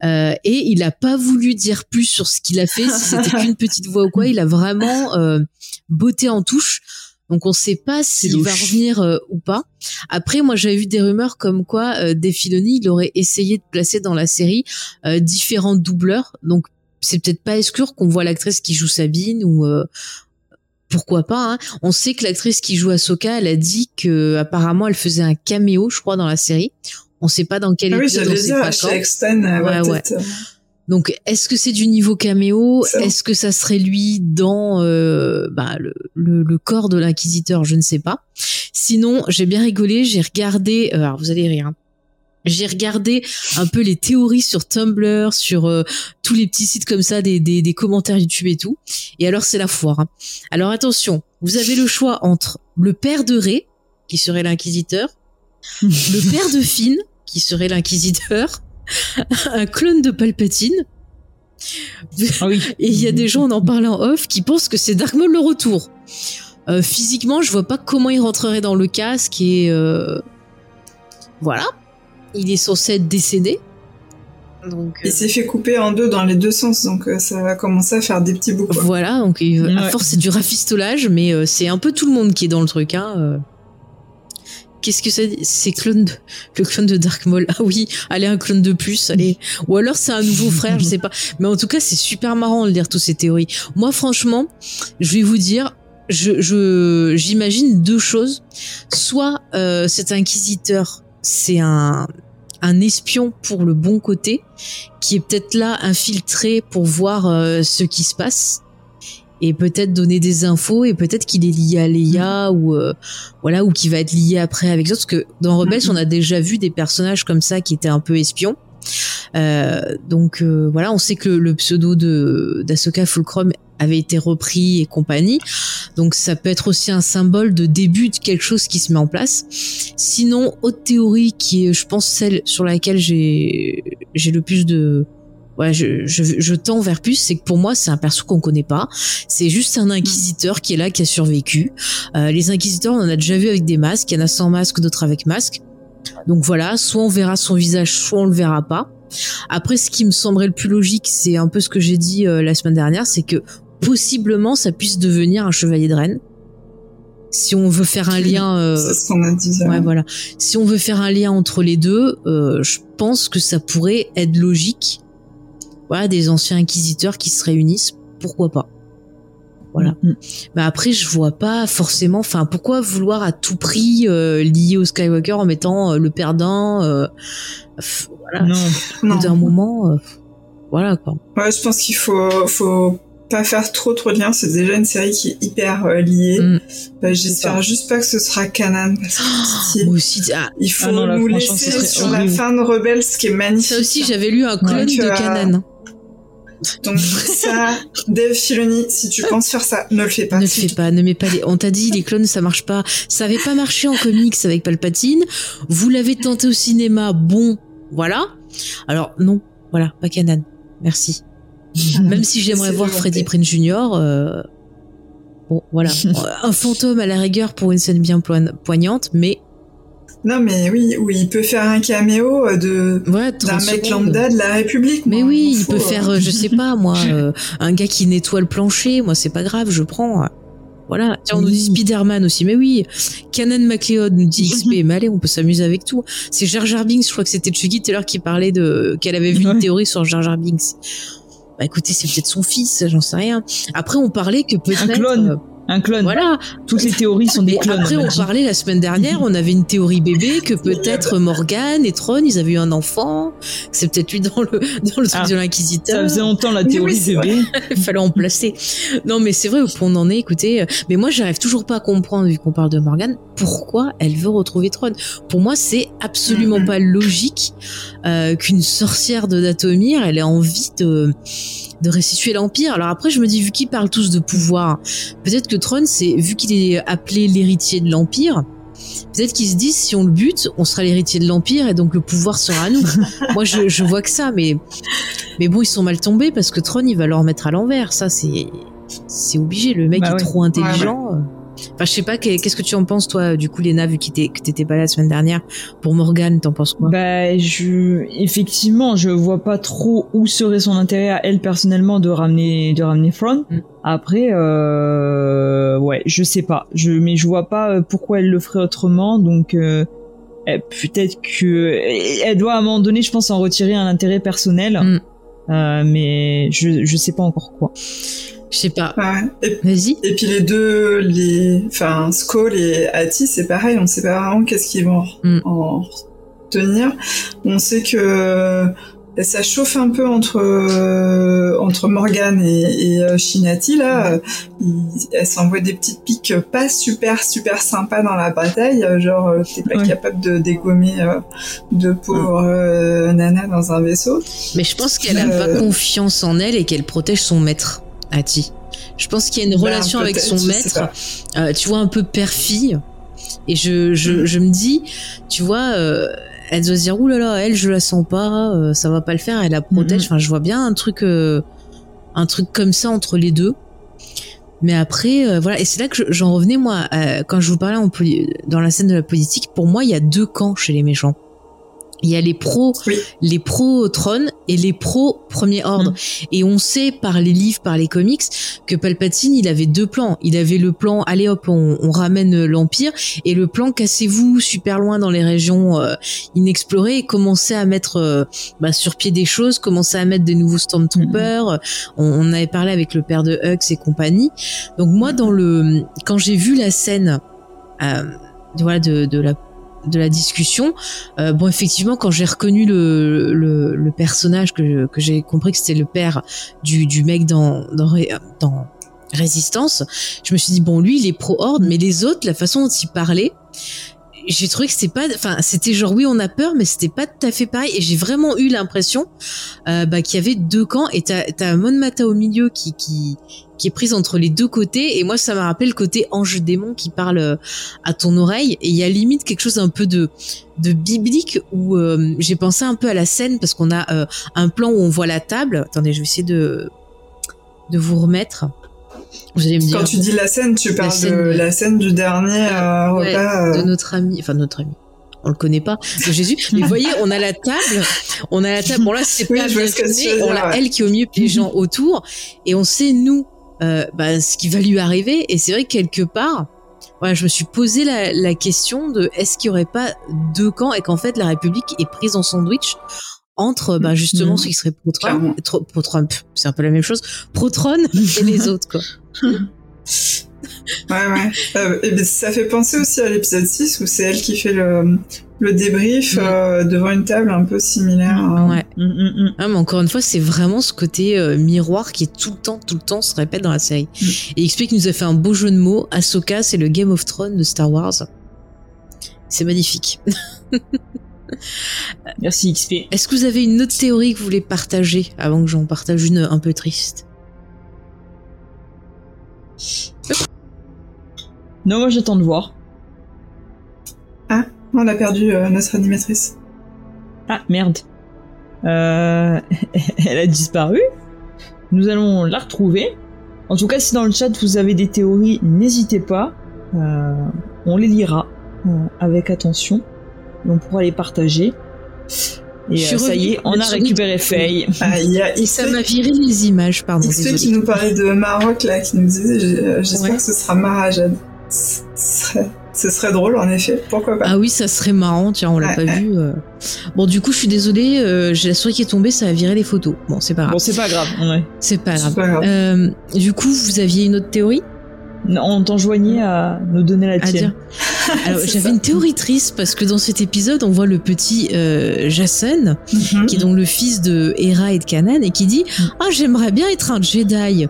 [SPEAKER 1] et il a pas voulu dire plus sur ce qu'il a fait, si c'était qu'une petite voix ou quoi. Il a vraiment botté en touche. Donc on sait pas s'il va revenir ou pas. Après, moi j'avais vu des rumeurs comme quoi euh, Defiloni il aurait essayé de placer dans la série différents doubleurs. Donc c'est peut-être pas exclure qu'on voit l'actrice qui joue Sabine ou pourquoi pas hein. On sait que l'actrice qui joue Ahsoka, elle a dit que apparemment elle faisait un caméo, je crois, dans la série. On sait pas dans quel
[SPEAKER 2] ah
[SPEAKER 1] épisode,
[SPEAKER 2] on sait pas quand. ouais, euh,
[SPEAKER 1] Donc, est-ce que c'est du niveau caméo? Est-ce que ça serait lui dans euh, bah, le, le, corps de l'inquisiteur? Je ne sais pas. Sinon, j'ai bien rigolé. J'ai regardé. Euh, alors, vous allez rire. Hein j'ai regardé un peu les théories sur Tumblr, sur euh, tous les petits sites comme ça, des, des, des, commentaires YouTube et tout. Et alors c'est la foire. Hein. Alors attention, vous avez le choix entre le père de Ré, qui serait l'inquisiteur, le père de Finn, qui serait l'inquisiteur, un clone de Palpatine. Ah oui. Et il y a des gens, en en parlant off, qui pensent que c'est Dark Maul le retour. Euh, physiquement, je vois pas comment il rentrerait dans le casque et euh... voilà il est censé être décédé.
[SPEAKER 2] Donc, il euh, s'est fait couper en deux dans les deux sens, donc euh, ça va commencer à faire des petits bouts.
[SPEAKER 1] Voilà, donc à force c'est du rafistolage, mais euh, c'est un peu tout le monde qui est dans le truc. Hein, Qu'est-ce que c'est C'est clone le clone de Dark Maul. Ah oui, allez un clone de plus, allez. Ou alors c'est un nouveau frère, je sais pas. Mais en tout cas, c'est super marrant de lire toutes ces théories. Moi, franchement, je vais vous dire, je j'imagine deux choses. Soit cet inquisiteur, c'est un un espion pour le bon côté, qui est peut-être là infiltré pour voir euh, ce qui se passe et peut-être donner des infos et peut-être qu'il est lié à Leia mm. ou euh, voilà ou qui va être lié après avec d'autres parce que dans Rebels mm-hmm. on a déjà vu des personnages comme ça qui étaient un peu espions euh, donc voilà on sait que le, pseudo de d'Asoka Fulcrum avait été repris et compagnie. Donc ça peut être aussi un symbole de début de quelque chose qui se met en place. Sinon, autre théorie qui est, je pense, celle sur laquelle j'ai j'ai le plus de ouais, je, je, je tends vers plus, c'est que pour moi, c'est un perso qu'on connaît pas. C'est juste un inquisiteur qui est là, qui a survécu. Euh, les inquisiteurs, on en a déjà vu avec des masques. Il y en a sans masque, d'autres avec masque. Donc voilà, soit on verra son visage, soit on le verra pas. Après, ce qui me semblerait le plus logique, c'est un peu ce que j'ai dit euh, la semaine dernière, c'est que possiblement ça puisse devenir un chevalier de Rennes. Si on veut faire un lien, euh, ouais, voilà. Si on veut faire un lien entre les deux, euh, je pense que ça pourrait être logique. Voilà, des anciens inquisiteurs qui se réunissent, pourquoi pas. Voilà. Mais mm. bah, après, je vois pas forcément. Enfin, pourquoi vouloir à tout prix euh, lier au Skywalker en mettant euh, le perdant Voilà. Non. D'un moment, voilà quoi.
[SPEAKER 2] Ouais, je pense qu'il faut, faut pas faire trop trop de liens, c'est déjà une série qui est hyper euh, liée. Mm. Euh, j'espère juste pas que ce sera canon parce que
[SPEAKER 1] oh, aussi,
[SPEAKER 2] ah. il faut ah nous laisser sur la fin de Rebels, ce qui est magnifique.
[SPEAKER 1] Ça aussi, j'avais lu un clone de canon.
[SPEAKER 2] Donc ça, Dave Filoni, si tu penses faire ça, ne le fais pas.
[SPEAKER 1] Ne le fais pas, ne mets pas les... On t'a dit, les clones, ça marche pas. Ça avait pas marché en comics avec Palpatine. Vous l'avez tenté au cinéma, bon, voilà. Alors non, voilà, pas canon. Merci. Même si j'aimerais voir Freddie Prinze Jr. Euh, bon, voilà, un fantôme à la rigueur pour une scène bien poignante, mais
[SPEAKER 2] non, mais oui, oui, il peut faire un caméo euh, de d'un mec lambda de la République.
[SPEAKER 1] Mais oui, il peut faire, euh, je sais pas moi, un gars qui nettoie le plancher. Moi, c'est pas grave, je prends. Voilà. Tiens, on nous dit Spider-Man aussi. Mais oui. Canon McLeod nous dit XP. mais allez, on peut s'amuser avec tout. C'est Jar Jar Binks. Je crois que c'était Chucky tout à l'heure qui parlait de, qu'elle avait vu une théorie sur Jar Jar Binks bah écoutez, c'est peut-être son fils, j'en sais rien. Après, on parlait que peut-être.
[SPEAKER 3] Un clone. Un clone.
[SPEAKER 1] Voilà.
[SPEAKER 3] Toutes les théories sont des clones.
[SPEAKER 1] Après, on, parlait la semaine dernière, on avait une théorie bébé que peut-être Morgan et Tron, ils avaient eu un enfant. C'est peut-être lui dans le dans le truc
[SPEAKER 3] Ah,
[SPEAKER 1] de l'inquisiteur.
[SPEAKER 3] Ça faisait longtemps la théorie
[SPEAKER 2] oui,
[SPEAKER 3] bébé.
[SPEAKER 1] Il fallait en placer. Non, mais c'est vrai, au point on en est, écoutez. euh, Mais moi, j'arrive toujours pas à comprendre, vu qu'on parle de Morgan, pourquoi elle veut retrouver Tron. Pour moi, c'est absolument
[SPEAKER 2] Mhm.
[SPEAKER 1] pas logique euh, qu'une sorcière de Datomir, elle ait envie de, de restituer l'Empire. Alors après, je me dis, vu qu'ils parlent tous de pouvoir, peut-être que Tron, c'est, vu qu'il est appelé l'héritier de l'Empire, Peut-être qu'ils se disent si on le bute, on sera l'héritier de l'empire et donc le pouvoir sera à nous. Moi, je, je vois que ça, mais mais bon, ils sont mal tombés parce que Tron, il va leur mettre à l'envers. Ça, c'est c'est obligé. Le mec
[SPEAKER 3] Bah
[SPEAKER 1] est trop intelligent. Enfin, je sais pas, qu'est- qu'est-ce que tu en penses, toi, du coup, Léna, vu que t'étais- pas là la semaine dernière? Pour Morgane, t'en penses quoi?
[SPEAKER 3] Bah, je, effectivement, je vois pas trop où serait son intérêt à elle personnellement de ramener, de ramener Thrawn.
[SPEAKER 1] Mm.
[SPEAKER 3] Après, euh, ouais, je sais pas. Je, mais je vois pas euh, pourquoi elle le ferait autrement. Donc, euh, eh, peut-être que elle doit à un moment donné, je pense, en retirer un intérêt personnel.
[SPEAKER 1] Mm.
[SPEAKER 3] Euh, mais je, je sais pas encore quoi.
[SPEAKER 1] Je sais pas.
[SPEAKER 2] Ouais. Et,
[SPEAKER 1] Vas-y.
[SPEAKER 2] et puis les deux, les, enfin, Skull et Hattie, c'est pareil, on sait pas vraiment qu'est-ce qu'ils vont
[SPEAKER 1] Mm.
[SPEAKER 2] en retenir. On sait que ça chauffe un peu entre euh, entre Morgan et, et euh, Shinati là. Euh, ils- elle s'envoie des petites piques pas super super sympas dans la bataille, euh, genre euh, t'es pas
[SPEAKER 3] Ouais.
[SPEAKER 2] capable de dégommer euh, deux pauvres euh, nanas dans un vaisseau.
[SPEAKER 1] Mais je pense qu'elle a
[SPEAKER 2] Euh.
[SPEAKER 1] pas confiance en elle et qu'elle protège son maître, Hattie. Je pense qu'il y a une
[SPEAKER 2] Ben,
[SPEAKER 1] relation avec son maître, euh, tu vois, un peu père-fille. Et je, je,
[SPEAKER 2] Mm.
[SPEAKER 1] je me dis, tu vois, euh, elle doit se dire, là, elle, je la sens pas, euh, ça va pas le faire, elle la protège.
[SPEAKER 3] Mhm.
[SPEAKER 1] Enfin, je vois bien un truc, un truc comme ça entre les deux. Mais après, voilà, et c'est là que je- j'en revenais, moi, quand je vous parlais en dans la scène de la politique, pour moi, il y a deux camps chez les méchants. Il y a les pros,
[SPEAKER 2] Oui.
[SPEAKER 1] les pros trône et les pros premier ordre. Et on sait par les livres, par les comics, que Palpatine, il avait deux plans. Il avait le plan, allez hop, on, on ramène l'Empire, et le plan, cassez-vous super loin dans les régions euh, inexplorées, et commencez à mettre euh, bah, sur pied des choses, commencez à mettre des nouveaux Stormtroopers. On, on avait parlé avec le père de Hux et compagnie. Donc moi, dans le, quand j'ai vu la scène, euh, voilà, de, de la de la discussion. Euh, bon, effectivement, quand j'ai reconnu le, personnage, que, j'ai compris que c'était le père du, du mec dans Résistance, je me suis dit, bon, lui, il est pro-horde, mais les autres, la façon dont il parlait, j'ai trouvé que c'était pas, enfin, c'était genre, oui, on a peur, mais c'était pas tout à fait pareil. Et j'ai vraiment eu l'impression euh, bah, qu'il y avait deux camps, et t'as, t'as Mon Mata au milieu qui, qui, qui est prise entre les deux côtés, et moi, ça m'a rappelé le côté ange-démon qui parle euh, à ton oreille, et il y a limite quelque chose un peu de, de biblique où euh, j'ai pensé un peu à la scène parce qu'on a un plan où on voit la table. Attendez, je vais essayer de de vous remettre. Vous allez me dire
[SPEAKER 2] Quand tu dis la scène, tu parles
[SPEAKER 1] scène,
[SPEAKER 2] de la scène du dernier euh,
[SPEAKER 1] Ouais,
[SPEAKER 2] repas.
[SPEAKER 1] de
[SPEAKER 2] euh,
[SPEAKER 1] notre ami, enfin notre ami. On le connaît pas, de Jésus. Mais vous voyez, on a la table, on a la table. Bon là, c'est
[SPEAKER 2] Oui,
[SPEAKER 1] pas bien
[SPEAKER 2] ce
[SPEAKER 1] filmé. On a
[SPEAKER 2] ouais.
[SPEAKER 1] elle qui est au milieu, les gens autour, et on sait nous euh, bah, ce qui va lui arriver. Et c'est vrai que quelque part, voilà, je me suis posé la, la question de est-ce qu'il y aurait pas deux camps et qu'en fait la République est prise en sandwich entre bah, justement
[SPEAKER 3] Mhm.
[SPEAKER 1] ceux qui seraient pro Trump,
[SPEAKER 2] Clairement.
[SPEAKER 1] pro, Trump, c'est un peu la même chose, pro Trump et les autres quoi.
[SPEAKER 2] Ouais, ouais. Euh, et ben, ça fait penser aussi à l'épisode 6 où c'est elle qui fait le, le débrief
[SPEAKER 1] Mm.
[SPEAKER 2] euh, devant une table un peu similaire. hein.
[SPEAKER 1] Ouais.
[SPEAKER 3] Mm, mm, mm.
[SPEAKER 1] Ah, mais encore une fois, c'est vraiment ce côté euh, miroir qui est tout le temps, tout le temps se répète dans la série. Et explique nous a fait un beau jeu de mots. Ahsoka, c'est le Game of Thrones de Star Wars. C'est magnifique.
[SPEAKER 3] Merci XP.
[SPEAKER 1] Est-ce que vous avez une autre théorie que vous voulez partager avant que j'en partage une un peu triste?
[SPEAKER 3] Non, moi j'attends de voir.
[SPEAKER 2] On a perdu euh, notre animatrice.
[SPEAKER 3] Ah merde. Euh, elle a disparu. Nous allons la retrouver. En tout cas, si dans le chat vous avez des théories, n'hésitez pas. Euh, on les lira avec attention. Et on pourra les partager. Et
[SPEAKER 1] Je
[SPEAKER 3] euh, ça y est, on a récupéré Faye.
[SPEAKER 2] Ah, il y a
[SPEAKER 1] Et ça m'a viré les images, pardon. Désolée.
[SPEAKER 2] qui nous parlait de Maroc là, qui nous disait j'ai- euh, j'espère
[SPEAKER 1] Ouais.
[SPEAKER 2] que ce sera Marajad. Ce serait, ce serait drôle en effet, pourquoi pas.
[SPEAKER 1] Ah oui, ça serait marrant, tiens, on l'a pas vu. euh. Bon, du coup, je suis désolée, euh, j'ai la souris qui est tombée, ça a viré les photos. Bon, c'est pas grave.
[SPEAKER 3] Bon, c'est pas grave. Ouais.
[SPEAKER 1] C'est pas
[SPEAKER 2] C'est
[SPEAKER 1] grave.
[SPEAKER 2] pas grave.
[SPEAKER 1] Euh, du coup, vous aviez une autre théorie?
[SPEAKER 3] On t'enjoignait à nous donner la tienne.
[SPEAKER 1] J'avais une théorie triste parce que dans cet épisode, on voit le petit euh, Jason, mhm. qui est donc le fils de Hera et de Canaan, et qui dit mhm. Ah, j'aimerais bien être un Jedi.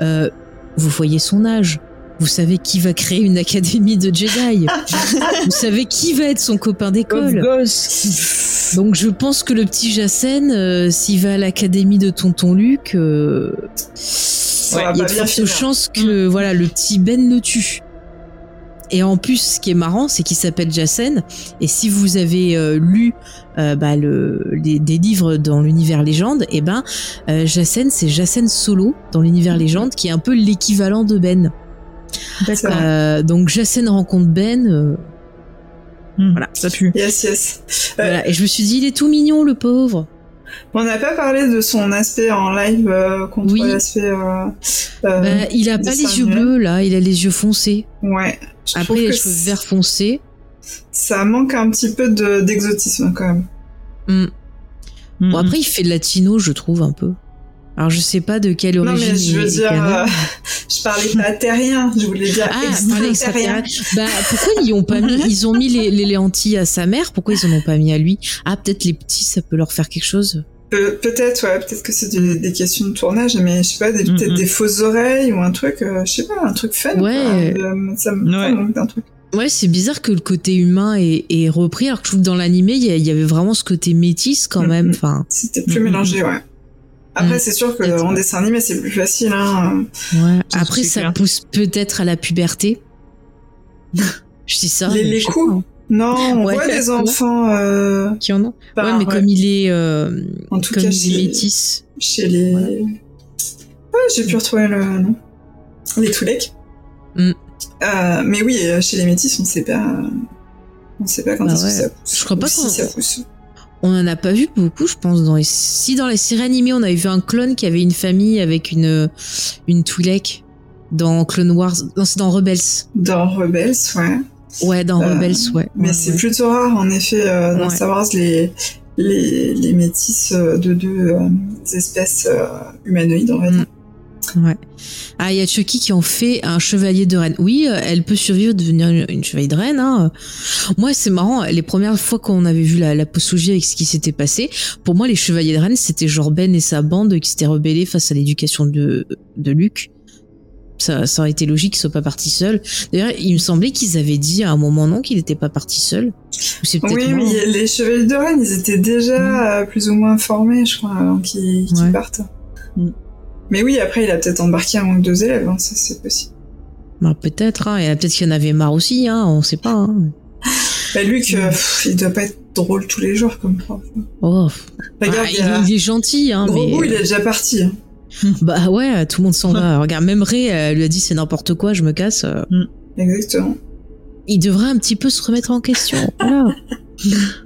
[SPEAKER 1] Euh, vous voyez son âge. Vous savez qui va créer une académie de Jedi. vous savez qui va être son copain d'école. Donc je pense que le petit Jacen, euh, s'il va à l'académie de Tonton Luc, euh, il y a de fortes chances que mm. voilà le petit Ben le tue. Et en plus, ce qui est marrant, c'est qu'il s'appelle Jacen. Et si vous avez euh, lu bah, le, des livres dans l'univers légende, et eh ben Jacen, c'est Jacen Solo dans l'univers légende, qui est un peu l'équivalent de Ben. Euh, donc Jacen rencontre Ben. Euh,
[SPEAKER 3] hmm, voilà, ça pue.
[SPEAKER 2] Yes, yes.
[SPEAKER 1] Voilà, et je me suis dit, il est tout mignon, le pauvre.
[SPEAKER 2] On n'a pas parlé de son aspect en live euh, contre
[SPEAKER 1] oui.
[SPEAKER 2] l'aspect.
[SPEAKER 1] Bah, il a pas les yeux bleus là, il a les yeux foncés.
[SPEAKER 2] Ouais.
[SPEAKER 1] Après les cheveux verts foncés.
[SPEAKER 2] Ça manque un petit peu d'exotisme quand même.
[SPEAKER 1] Hmm. Bon après il fait latino je trouve un peu. Alors je sais pas de quelle origine.
[SPEAKER 2] Non mais je veux dire, euh, je parlais pas terrien, je voulais dire ah, extraterrien.
[SPEAKER 1] Bah pourquoi ils ont pas mis, ils ont mis les, les, lentilles à sa mère, pourquoi ils en ont pas mis à lui? Ah peut-être les petits, ça peut leur faire quelque chose.
[SPEAKER 2] peut-être ouais, peut-être que c'est des, questions de tournage, mais je sais pas, peut-être des fausses oreilles ou un truc, euh, je sais pas, un truc fun.
[SPEAKER 1] Ouais.
[SPEAKER 2] Euh, ça me manque d'un truc.
[SPEAKER 1] Ouais, c'est bizarre que le côté humain est, repris, alors que je trouve que dans l'animé, il y, avait vraiment ce côté métis quand même. Enfin,
[SPEAKER 2] c'était plus mélangé, ouais. Après, mm. c'est sûr que en dessin animé, c'est plus facile. Hein.
[SPEAKER 1] Ouais. Après, ça pousse peut-être à la puberté. je dis ça.
[SPEAKER 2] Les, les coups? Non, on voit des enfants euh,
[SPEAKER 1] qui en ont? ouais, mais comme il est, euh, en tout comme cas, il est métis.
[SPEAKER 2] Chez les. Ouais, j'ai pu retrouver le nom. Les Toulek. Mm. Euh, mais oui, chez les métis, on sait pas. On sait pas quand bah ça pousse.
[SPEAKER 1] Je crois pas
[SPEAKER 2] si ça pousse.
[SPEAKER 1] On en a pas vu beaucoup, je pense. Dans les... Si dans les séries animées, on avait vu un clone qui avait une famille avec une une Twi'lek dans Clone Wars, non c'est dans Rebels.
[SPEAKER 2] Dans Rebels, ouais.
[SPEAKER 1] Ouais, dans euh, Rebels, ouais.
[SPEAKER 2] Mais c'est plutôt rare, en effet, euh, dans Star Wars, les les, les métis euh, de deux espèces humanoïdes, on va dire.
[SPEAKER 1] Ouais. Ah, il y a Chucky qui en fait un chevalier de reine. Oui, euh, elle peut survivre, devenir une chevalier de reine. Hein. Moi, c'est marrant. Les premières fois qu'on avait vu la, la avec ce qui s'était passé, pour moi, les chevaliers de reine, c'était genre Ben et sa bande qui s'étaient rebellés face à l'éducation de, de Luc. Ça, ça aurait été logique qu'ils soient pas partis seuls. D'ailleurs, il me semblait qu'ils avaient dit à un moment non qu'il n'était pas parti seul.
[SPEAKER 2] Oui, mais les chevaliers de reine, ils étaient déjà mm. euh, plus ou moins formés, je crois, avant qu'ils partent. Mm. Mais oui, après, il a peut-être embarqué un ou deux élèves, hein, ça c'est possible.
[SPEAKER 1] Bah, peut-être, hein, et peut-être qu'il y en avait marre aussi, hein, on sait pas. Hein.
[SPEAKER 2] Bah, Luc, euh, il doit pas être drôle tous les jours comme prof.
[SPEAKER 1] Oh. Regarde, ah, il, est gentil, hein.
[SPEAKER 2] Gros
[SPEAKER 1] mais...
[SPEAKER 2] il est déjà parti. Hein.
[SPEAKER 1] Bah ouais, tout le monde s'en va. Regarde, même Ray elle lui a dit c'est n'importe quoi, je me casse.
[SPEAKER 2] Mm. Exactement.
[SPEAKER 1] Il devrait un petit peu se remettre en question. Voilà.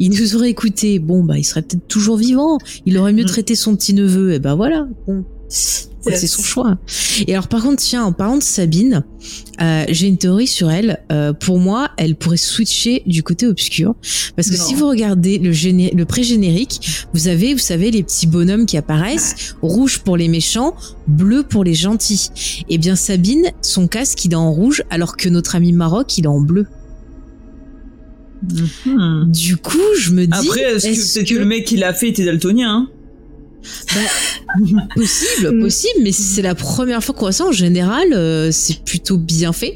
[SPEAKER 1] il nous aurait écouté. Bon, bah, il serait peut-être toujours vivant. Il aurait mieux mm. traité son petit neveu. Et bah voilà. Bon. C'est son choix. Et alors par contre, tiens, en parlant de Sabine, euh, j'ai une théorie sur elle. Euh, pour moi, elle pourrait switcher du côté obscur, parce que si vous regardez le, le pré-générique, vous avez, vous savez, les petits bonhommes qui apparaissent, rouge pour les méchants, bleu pour les gentils. Et eh bien Sabine, son casque il est en rouge, alors que notre ami Maroc il est en bleu. Mhm. Du coup, je me dis.
[SPEAKER 3] Après, est-ce que, que... le mec qui l'a fait était daltonien hein?
[SPEAKER 1] Bah, possible, mm. possible, mais c'est la première fois qu'on voit ça. En général, euh, c'est plutôt bien fait.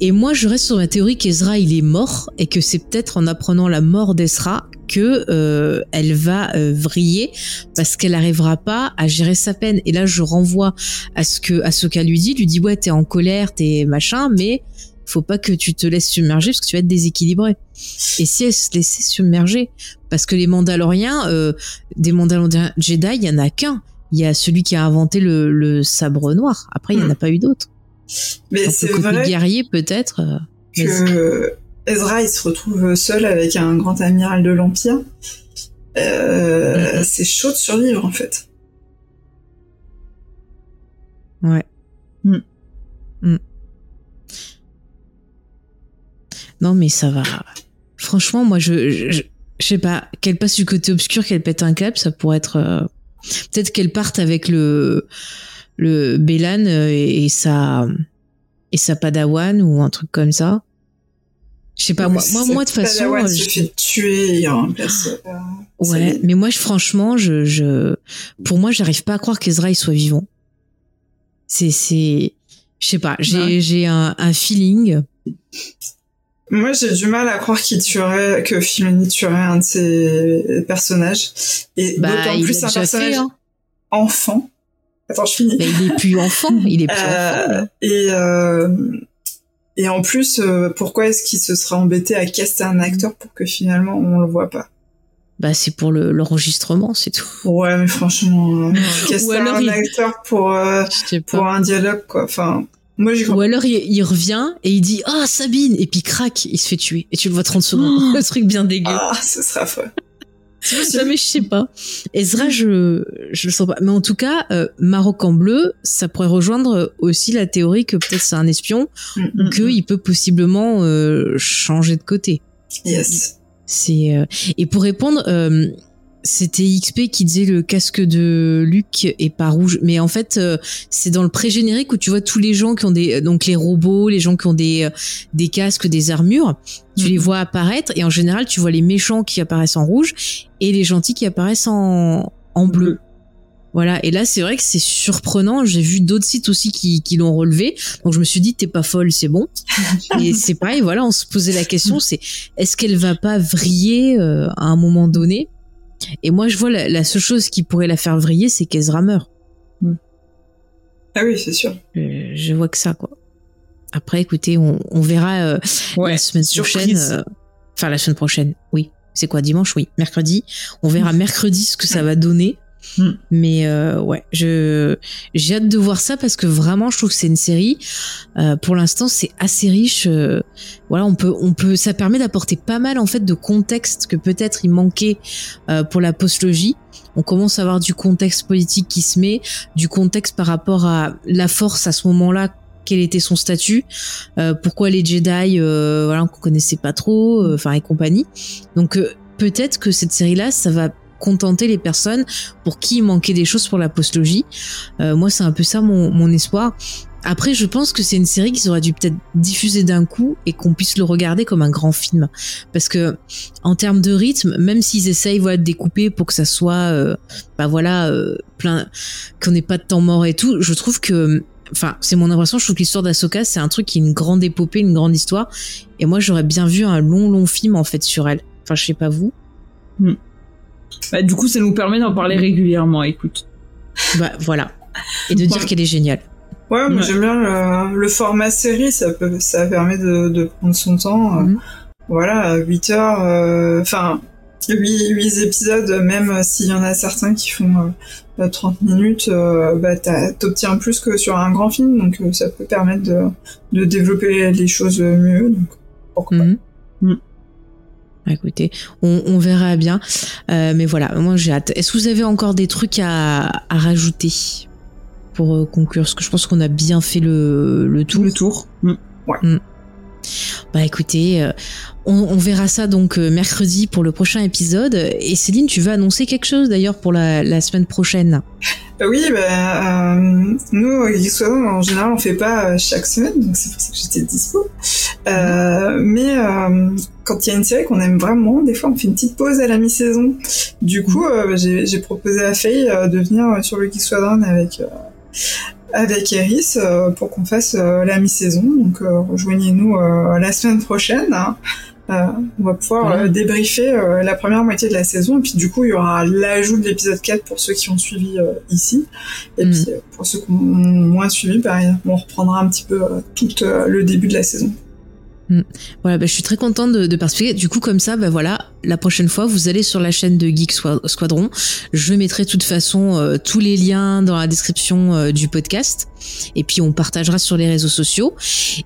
[SPEAKER 1] Et moi, je reste sur ma théorie qu'Ezra il est mort et que c'est peut-être en apprenant la mort d'Ezra que euh, elle va euh, vriller parce qu'elle n'arrivera pas à gérer sa peine. Et là, je renvoie à ce que à ce qu'elle lui dit. Lui dit ouais, t'es en colère, t'es machin, mais faut pas que tu te laisses submerger parce que tu vas être déséquilibré. Et si elle se laissait submerger, parce que les Mandaloriens, euh, des Mandaloriens Jedi, il y en a qu'un. Il y a celui qui a inventé le, sabre noir. Après, il y en a hmm. pas eu d'autres.
[SPEAKER 2] Mais c'est vrai.
[SPEAKER 1] guerrier peut-être. Euh,
[SPEAKER 2] que Ezra, il se retrouve seul avec un grand amiral de l'Empire. Euh, c'est chaud de survivre en fait.
[SPEAKER 1] Ouais. Hmm. Hmm. Non, mais ça va. Franchement, moi, je, je, sais pas, qu'elle passe du côté obscur, qu'elle pète un cap, ça pourrait être. Euh, peut-être qu'elle parte avec le le Bélan euh, et, ça et sa padawan ou un truc comme ça. Je sais pas, moi, moi, moi, de toute façon.
[SPEAKER 2] Padawan se fait tuer en place. Euh,
[SPEAKER 1] ouais, mais moi, je, franchement, je, je, pour moi, j'arrive pas à croire qu'Ezra il soit vivant. C'est, c'est, je sais pas, j'ai, j'ai un, un feeling.
[SPEAKER 2] Moi, j'ai du mal à croire qu'il tuerait, que Filoni tuerait un de ses personnages. Et
[SPEAKER 1] Bah,
[SPEAKER 2] d'autant plus un personnage
[SPEAKER 1] fait, hein.
[SPEAKER 2] enfant. Attends, je finis.
[SPEAKER 1] Mais il est plus enfant, il est plus enfant.
[SPEAKER 2] Euh,
[SPEAKER 1] là.
[SPEAKER 2] et euh, et en plus, euh, pourquoi est-ce qu'il se serait embêté à caster un acteur pour que finalement on le voit pas?
[SPEAKER 1] Bah, c'est pour le, l'enregistrement, c'est tout.
[SPEAKER 2] Ouais, mais franchement, euh, caster un
[SPEAKER 1] il-
[SPEAKER 2] acteur pour pour un dialogue quoi. Enfin, moi
[SPEAKER 1] Ou alors il, il revient et il dit ah Sabine! Et puis crac il se fait tuer. Et tu le vois 30 secondes.
[SPEAKER 3] Oh.
[SPEAKER 1] le truc bien dégueu.
[SPEAKER 2] Ah, ce serait affreux.
[SPEAKER 1] non mais je sais pas. Ezra je je le sens pas. Mais en tout cas euh, Maroc en bleu ça pourrait rejoindre aussi la théorie que peut-être c'est un espion
[SPEAKER 2] Mm,
[SPEAKER 1] ou qu'il peut possiblement euh, changer de côté.
[SPEAKER 2] Yes.
[SPEAKER 1] c'est euh, et pour répondre euh, c'était XP qui disait le casque de Luc est pas rouge mais en fait euh, c'est dans le pré-générique où tu vois tous les gens qui ont des donc les robots les gens qui ont des euh, des casques des armures tu les
[SPEAKER 3] Mhm.
[SPEAKER 1] vois apparaître et en général tu vois les méchants qui apparaissent en rouge et les gentils qui apparaissent en en bleu voilà, et là c'est vrai que c'est surprenant. J'ai vu d'autres sites aussi qui, qui l'ont relevé, donc je me suis dit t'es pas folle, c'est bon. et c'est pareil, voilà, on se posait la question, c'est est-ce qu'elle va pas vriller euh, à un moment donné? Et moi je vois la, la seule chose qui pourrait la faire vriller, c'est qu'Ezra meurt.
[SPEAKER 2] Ah oui, c'est sûr.
[SPEAKER 1] Euh, je vois que ça quoi. Après, écoutez, on, on verra euh,
[SPEAKER 3] Ouais,
[SPEAKER 1] la semaine
[SPEAKER 3] surprise.
[SPEAKER 1] prochaine. euh, Enfin, la semaine prochaine, oui. C'est quoi dimanche? Oui, mercredi. On verra mercredi ce que ça va donner.
[SPEAKER 3] Mm.
[SPEAKER 1] Mais euh, ouais, je j'ai hâte de voir ça parce que vraiment, je trouve que c'est une série. euh, pour l'instant, c'est assez riche. euh, voilà, on peut, on peut, ça permet d'apporter pas mal en fait de contexte que peut-être il manquait euh, pour la postlogie. On commence à avoir du contexte politique qui se met, du contexte par rapport à la force à ce moment-là quel était son statut, pourquoi les Jedi, euh, voilà, qu'on connaissait pas trop, enfin et compagnie. Donc peut-être que cette série-là, ça va contenter les personnes pour qui il manquait des choses pour la postlogie. Euh, moi, c'est un peu ça mon, espoir. Après, je pense que c'est une série qu'ils auraient dû peut-être diffuser d'un coup et qu'on puisse le regarder comme un grand film. Parce que, en termes de rythme, même s'ils essayent voilà, de découper pour que ça soit, euh, bah voilà, euh, plein, qu'on n'ait pas de temps mort et tout, je trouve que, enfin, c'est mon impression, je trouve que l'histoire d'Asoka, c'est un truc qui est une grande épopée, une grande histoire. Et moi, j'aurais bien vu un long, long film, en fait, sur elle. Enfin, je sais pas vous.
[SPEAKER 3] Bah, du coup, ça nous permet d'en parler régulièrement, écoute.
[SPEAKER 1] Bah, voilà. Et de dire qu'elle est géniale.
[SPEAKER 2] Ouais, j'aime bien le, le format série, ça peut, ça permet de, de prendre son temps. euh,
[SPEAKER 1] Mhm.
[SPEAKER 2] Voilà, 8 heures, euh, enfin, 8, 8 épisodes, même s'il y en a certains qui font euh, 30 minutes, euh, bah, t'obtiens plus que sur un grand film, donc euh, ça peut permettre de, de développer les choses mieux. Donc, pourquoi pas.
[SPEAKER 1] Mhm.
[SPEAKER 3] Mhm.
[SPEAKER 1] Écoutez, on, on verra bien. Euh, mais voilà, moi j'ai hâte. Est-ce que vous avez encore des trucs à, à rajouter pour euh, conclure? Parce que je pense qu'on a bien fait le, le tour.
[SPEAKER 3] Le tour. Mm.
[SPEAKER 1] Bah écoutez, euh, on, on verra ça donc euh, mercredi pour le prochain épisode. Et Céline, tu veux annoncer quelque chose d'ailleurs pour la, la semaine prochaine?
[SPEAKER 2] Oui, bah, euh, nous, en général, on fait pas euh, chaque semaine, donc c'est pour ça que j'étais dispo. Euh, mais euh, quand il y a une série qu'on aime vraiment, des fois, on fait une petite pause à la mi-saison. Du coup, euh, j'ai proposé à Faye de venir sur le Geek Squadron avec avec Eris euh, pour qu'on fasse euh, la mi-saison. Donc, euh, rejoignez-nous euh, la semaine prochaine. hein. Euh, on va pouvoir euh, débriefer euh, la première moitié de la saison et puis du coup il y aura l'ajout de l'épisode 4 pour ceux qui ont suivi euh, ici et
[SPEAKER 1] Mm.
[SPEAKER 2] puis pour ceux qui ont moins suivi pareil on reprendra un petit peu euh, tout euh, le début de la saison.
[SPEAKER 1] Voilà, bah, je suis très contente de, de participer. Du coup, comme ça, bah voilà, la prochaine fois, vous allez sur la chaîne de Geek Squadron. Je mettrai de toute façon euh, tous les liens dans la description euh, du podcast. Et puis, on partagera sur les réseaux sociaux.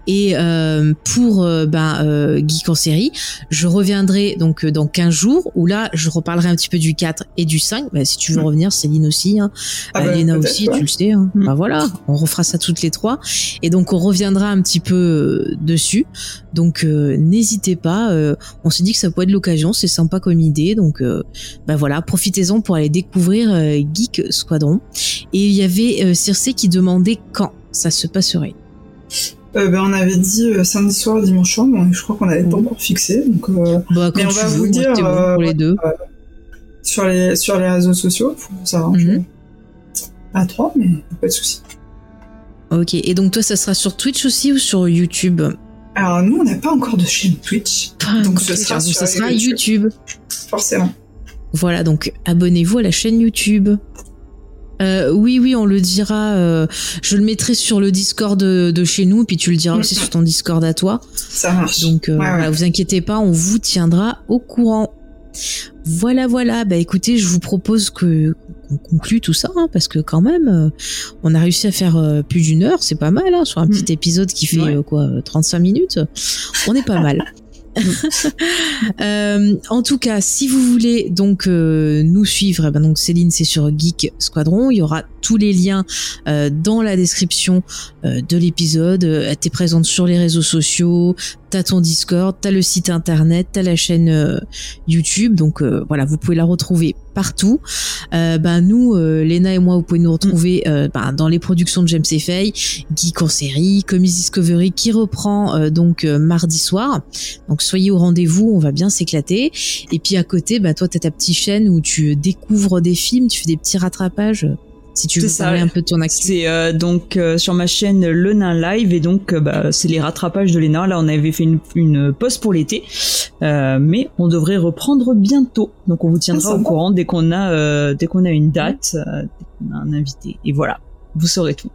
[SPEAKER 1] Et euh, pour euh, ben, euh, Geek en série, je reviendrai donc dans 15 jours, où là, je reparlerai un petit peu du 4 et du 5. Bah, si tu veux
[SPEAKER 2] Mm.
[SPEAKER 1] revenir, Céline aussi. Hein.
[SPEAKER 2] Ah bah,
[SPEAKER 1] Léna
[SPEAKER 2] peut-être,
[SPEAKER 1] aussi,
[SPEAKER 2] ouais.
[SPEAKER 1] tu le sais. Hein.
[SPEAKER 3] Mm.
[SPEAKER 1] Bah voilà, on refera ça toutes les trois. Et donc on reviendra un petit peu dessus. Donc euh, n'hésitez pas. euh, on s'est dit que ça pourrait être l'occasion, c'est sympa comme idée. Donc euh, bah voilà, profitez-en pour aller découvrir Geek Squadron. Et il y avait Circe qui demandait quand ça se passerait.
[SPEAKER 2] euh, ben, on avait dit euh, samedi soir, dimanche soir, mais je crois qu'on n'avait pas
[SPEAKER 1] Mhm.
[SPEAKER 2] encore fixé. Donc, euh,
[SPEAKER 1] Bah,
[SPEAKER 2] mais
[SPEAKER 1] quand
[SPEAKER 2] on
[SPEAKER 1] tu
[SPEAKER 2] va
[SPEAKER 1] veux,
[SPEAKER 2] vous dire
[SPEAKER 1] bon pour les deux.
[SPEAKER 2] sur, les, sur les réseaux sociaux pour s'arranger
[SPEAKER 1] Mhm.
[SPEAKER 2] à trois, mais pas de souci.
[SPEAKER 1] Ok, et donc toi, ça sera sur Twitch aussi ou sur YouTube?
[SPEAKER 2] Alors, nous, on n'a pas encore de chaîne Twitch, donc ce sera, sur
[SPEAKER 1] ça sera
[SPEAKER 2] YouTube.
[SPEAKER 1] YouTube.
[SPEAKER 2] forcément.
[SPEAKER 1] Voilà, donc abonnez-vous à la chaîne YouTube. Euh, oui, oui, on le dira. euh, je le mettrai sur le Discord de, de chez nous, puis tu le diras aussi sur ton Discord à toi.
[SPEAKER 2] Ça marche.
[SPEAKER 1] Donc, euh,
[SPEAKER 2] Ouais, ouais.
[SPEAKER 1] voilà, vous inquiétez pas, on vous tiendra au courant. Voilà, voilà. Bah écoutez, je vous propose que qu'on conclue tout ça, hein, parce que quand même, euh, on a réussi à faire euh, plus d'une heure, c'est pas mal, hein, sur un petit épisode qui fait
[SPEAKER 3] Ouais.
[SPEAKER 1] euh, quoi, euh, 35 minutes. On est pas mal. Euh, en tout cas, si vous voulez donc euh, nous suivre, eh ben donc Céline, c'est sur Geek Squadron. Il y aura tous les liens euh, dans la description de l'épisode. Euh, T'es présente sur les réseaux sociaux, t'as ton Discord, t'as le site internet, t'as la chaîne euh, YouTube. Donc euh, voilà, vous pouvez la retrouver partout. Euh, ben nous, Léna et moi, vous pouvez nous retrouver ben, dans les productions de James et Faye, Geek en série, Comics Discovery qui reprend donc mardi soir. Donc soyez au rendez-vous, on va bien s'éclater. Et puis à côté, bah toi t'as ta petite chaîne où tu découvres des films, tu fais des petits rattrapages. Si tu veux
[SPEAKER 3] ça,
[SPEAKER 1] parler
[SPEAKER 3] ouais.
[SPEAKER 1] un peu de ton activité.
[SPEAKER 3] C'est euh, donc euh, sur ma chaîne Le Nain Live et donc euh, bah, c'est les rattrapages de Léna. Là on avait fait une, une pause pour l'été, euh, mais on devrait reprendre bientôt. Donc on vous tiendra
[SPEAKER 2] Ah,
[SPEAKER 3] au
[SPEAKER 2] sympa.
[SPEAKER 3] courant dès qu'on a euh, dès qu'on a une date, euh, dès qu'on a un invité. Et voilà, vous saurez tout.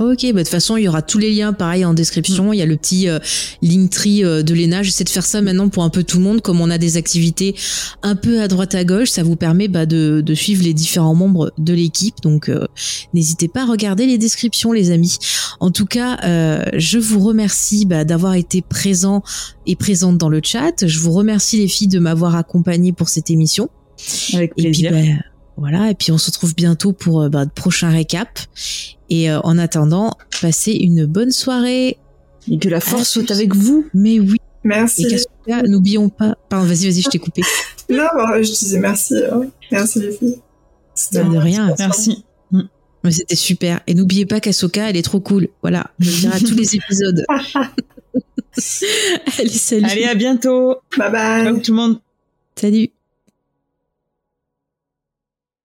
[SPEAKER 1] Ok, bah de toute façon, il y aura tous les liens pareil en description. Il y a le petit euh, Linktree euh, de Lena. J'essaie de faire ça maintenant pour un peu tout le monde. Comme on a des activités un peu à droite à gauche, ça vous permet bah, de, de suivre les différents membres de l'équipe. Donc, euh, n'hésitez pas à regarder les descriptions, les amis. En tout cas, euh, je vous remercie bah, d'avoir été présent et présente dans le chat. Je vous remercie les filles de m'avoir accompagné pour cette émission.
[SPEAKER 3] Avec
[SPEAKER 1] Et puis,
[SPEAKER 3] plaisir.
[SPEAKER 1] bah, voilà. Et puis, on se retrouve bientôt pour euh, bah, de prochains récaps. Et euh, en attendant, passez une bonne soirée.
[SPEAKER 3] Et que la force soit avec vous.
[SPEAKER 1] Mais oui.
[SPEAKER 2] Merci.
[SPEAKER 1] Et n'oublions pas. Pardon, vas-y, vas-y, je t'ai coupé.
[SPEAKER 2] Non, bah, je disais merci. hein. Merci les filles. C'était
[SPEAKER 1] De rien.
[SPEAKER 3] Merci.
[SPEAKER 1] Mais c'était super. Et n'oubliez pas qu'Asoka, elle est trop cool. Voilà. Je le dirai à tous les épisodes. Allez, salut.
[SPEAKER 3] Allez, à bientôt.
[SPEAKER 2] Bye bye.
[SPEAKER 3] Ciao tout le monde.
[SPEAKER 1] Salut.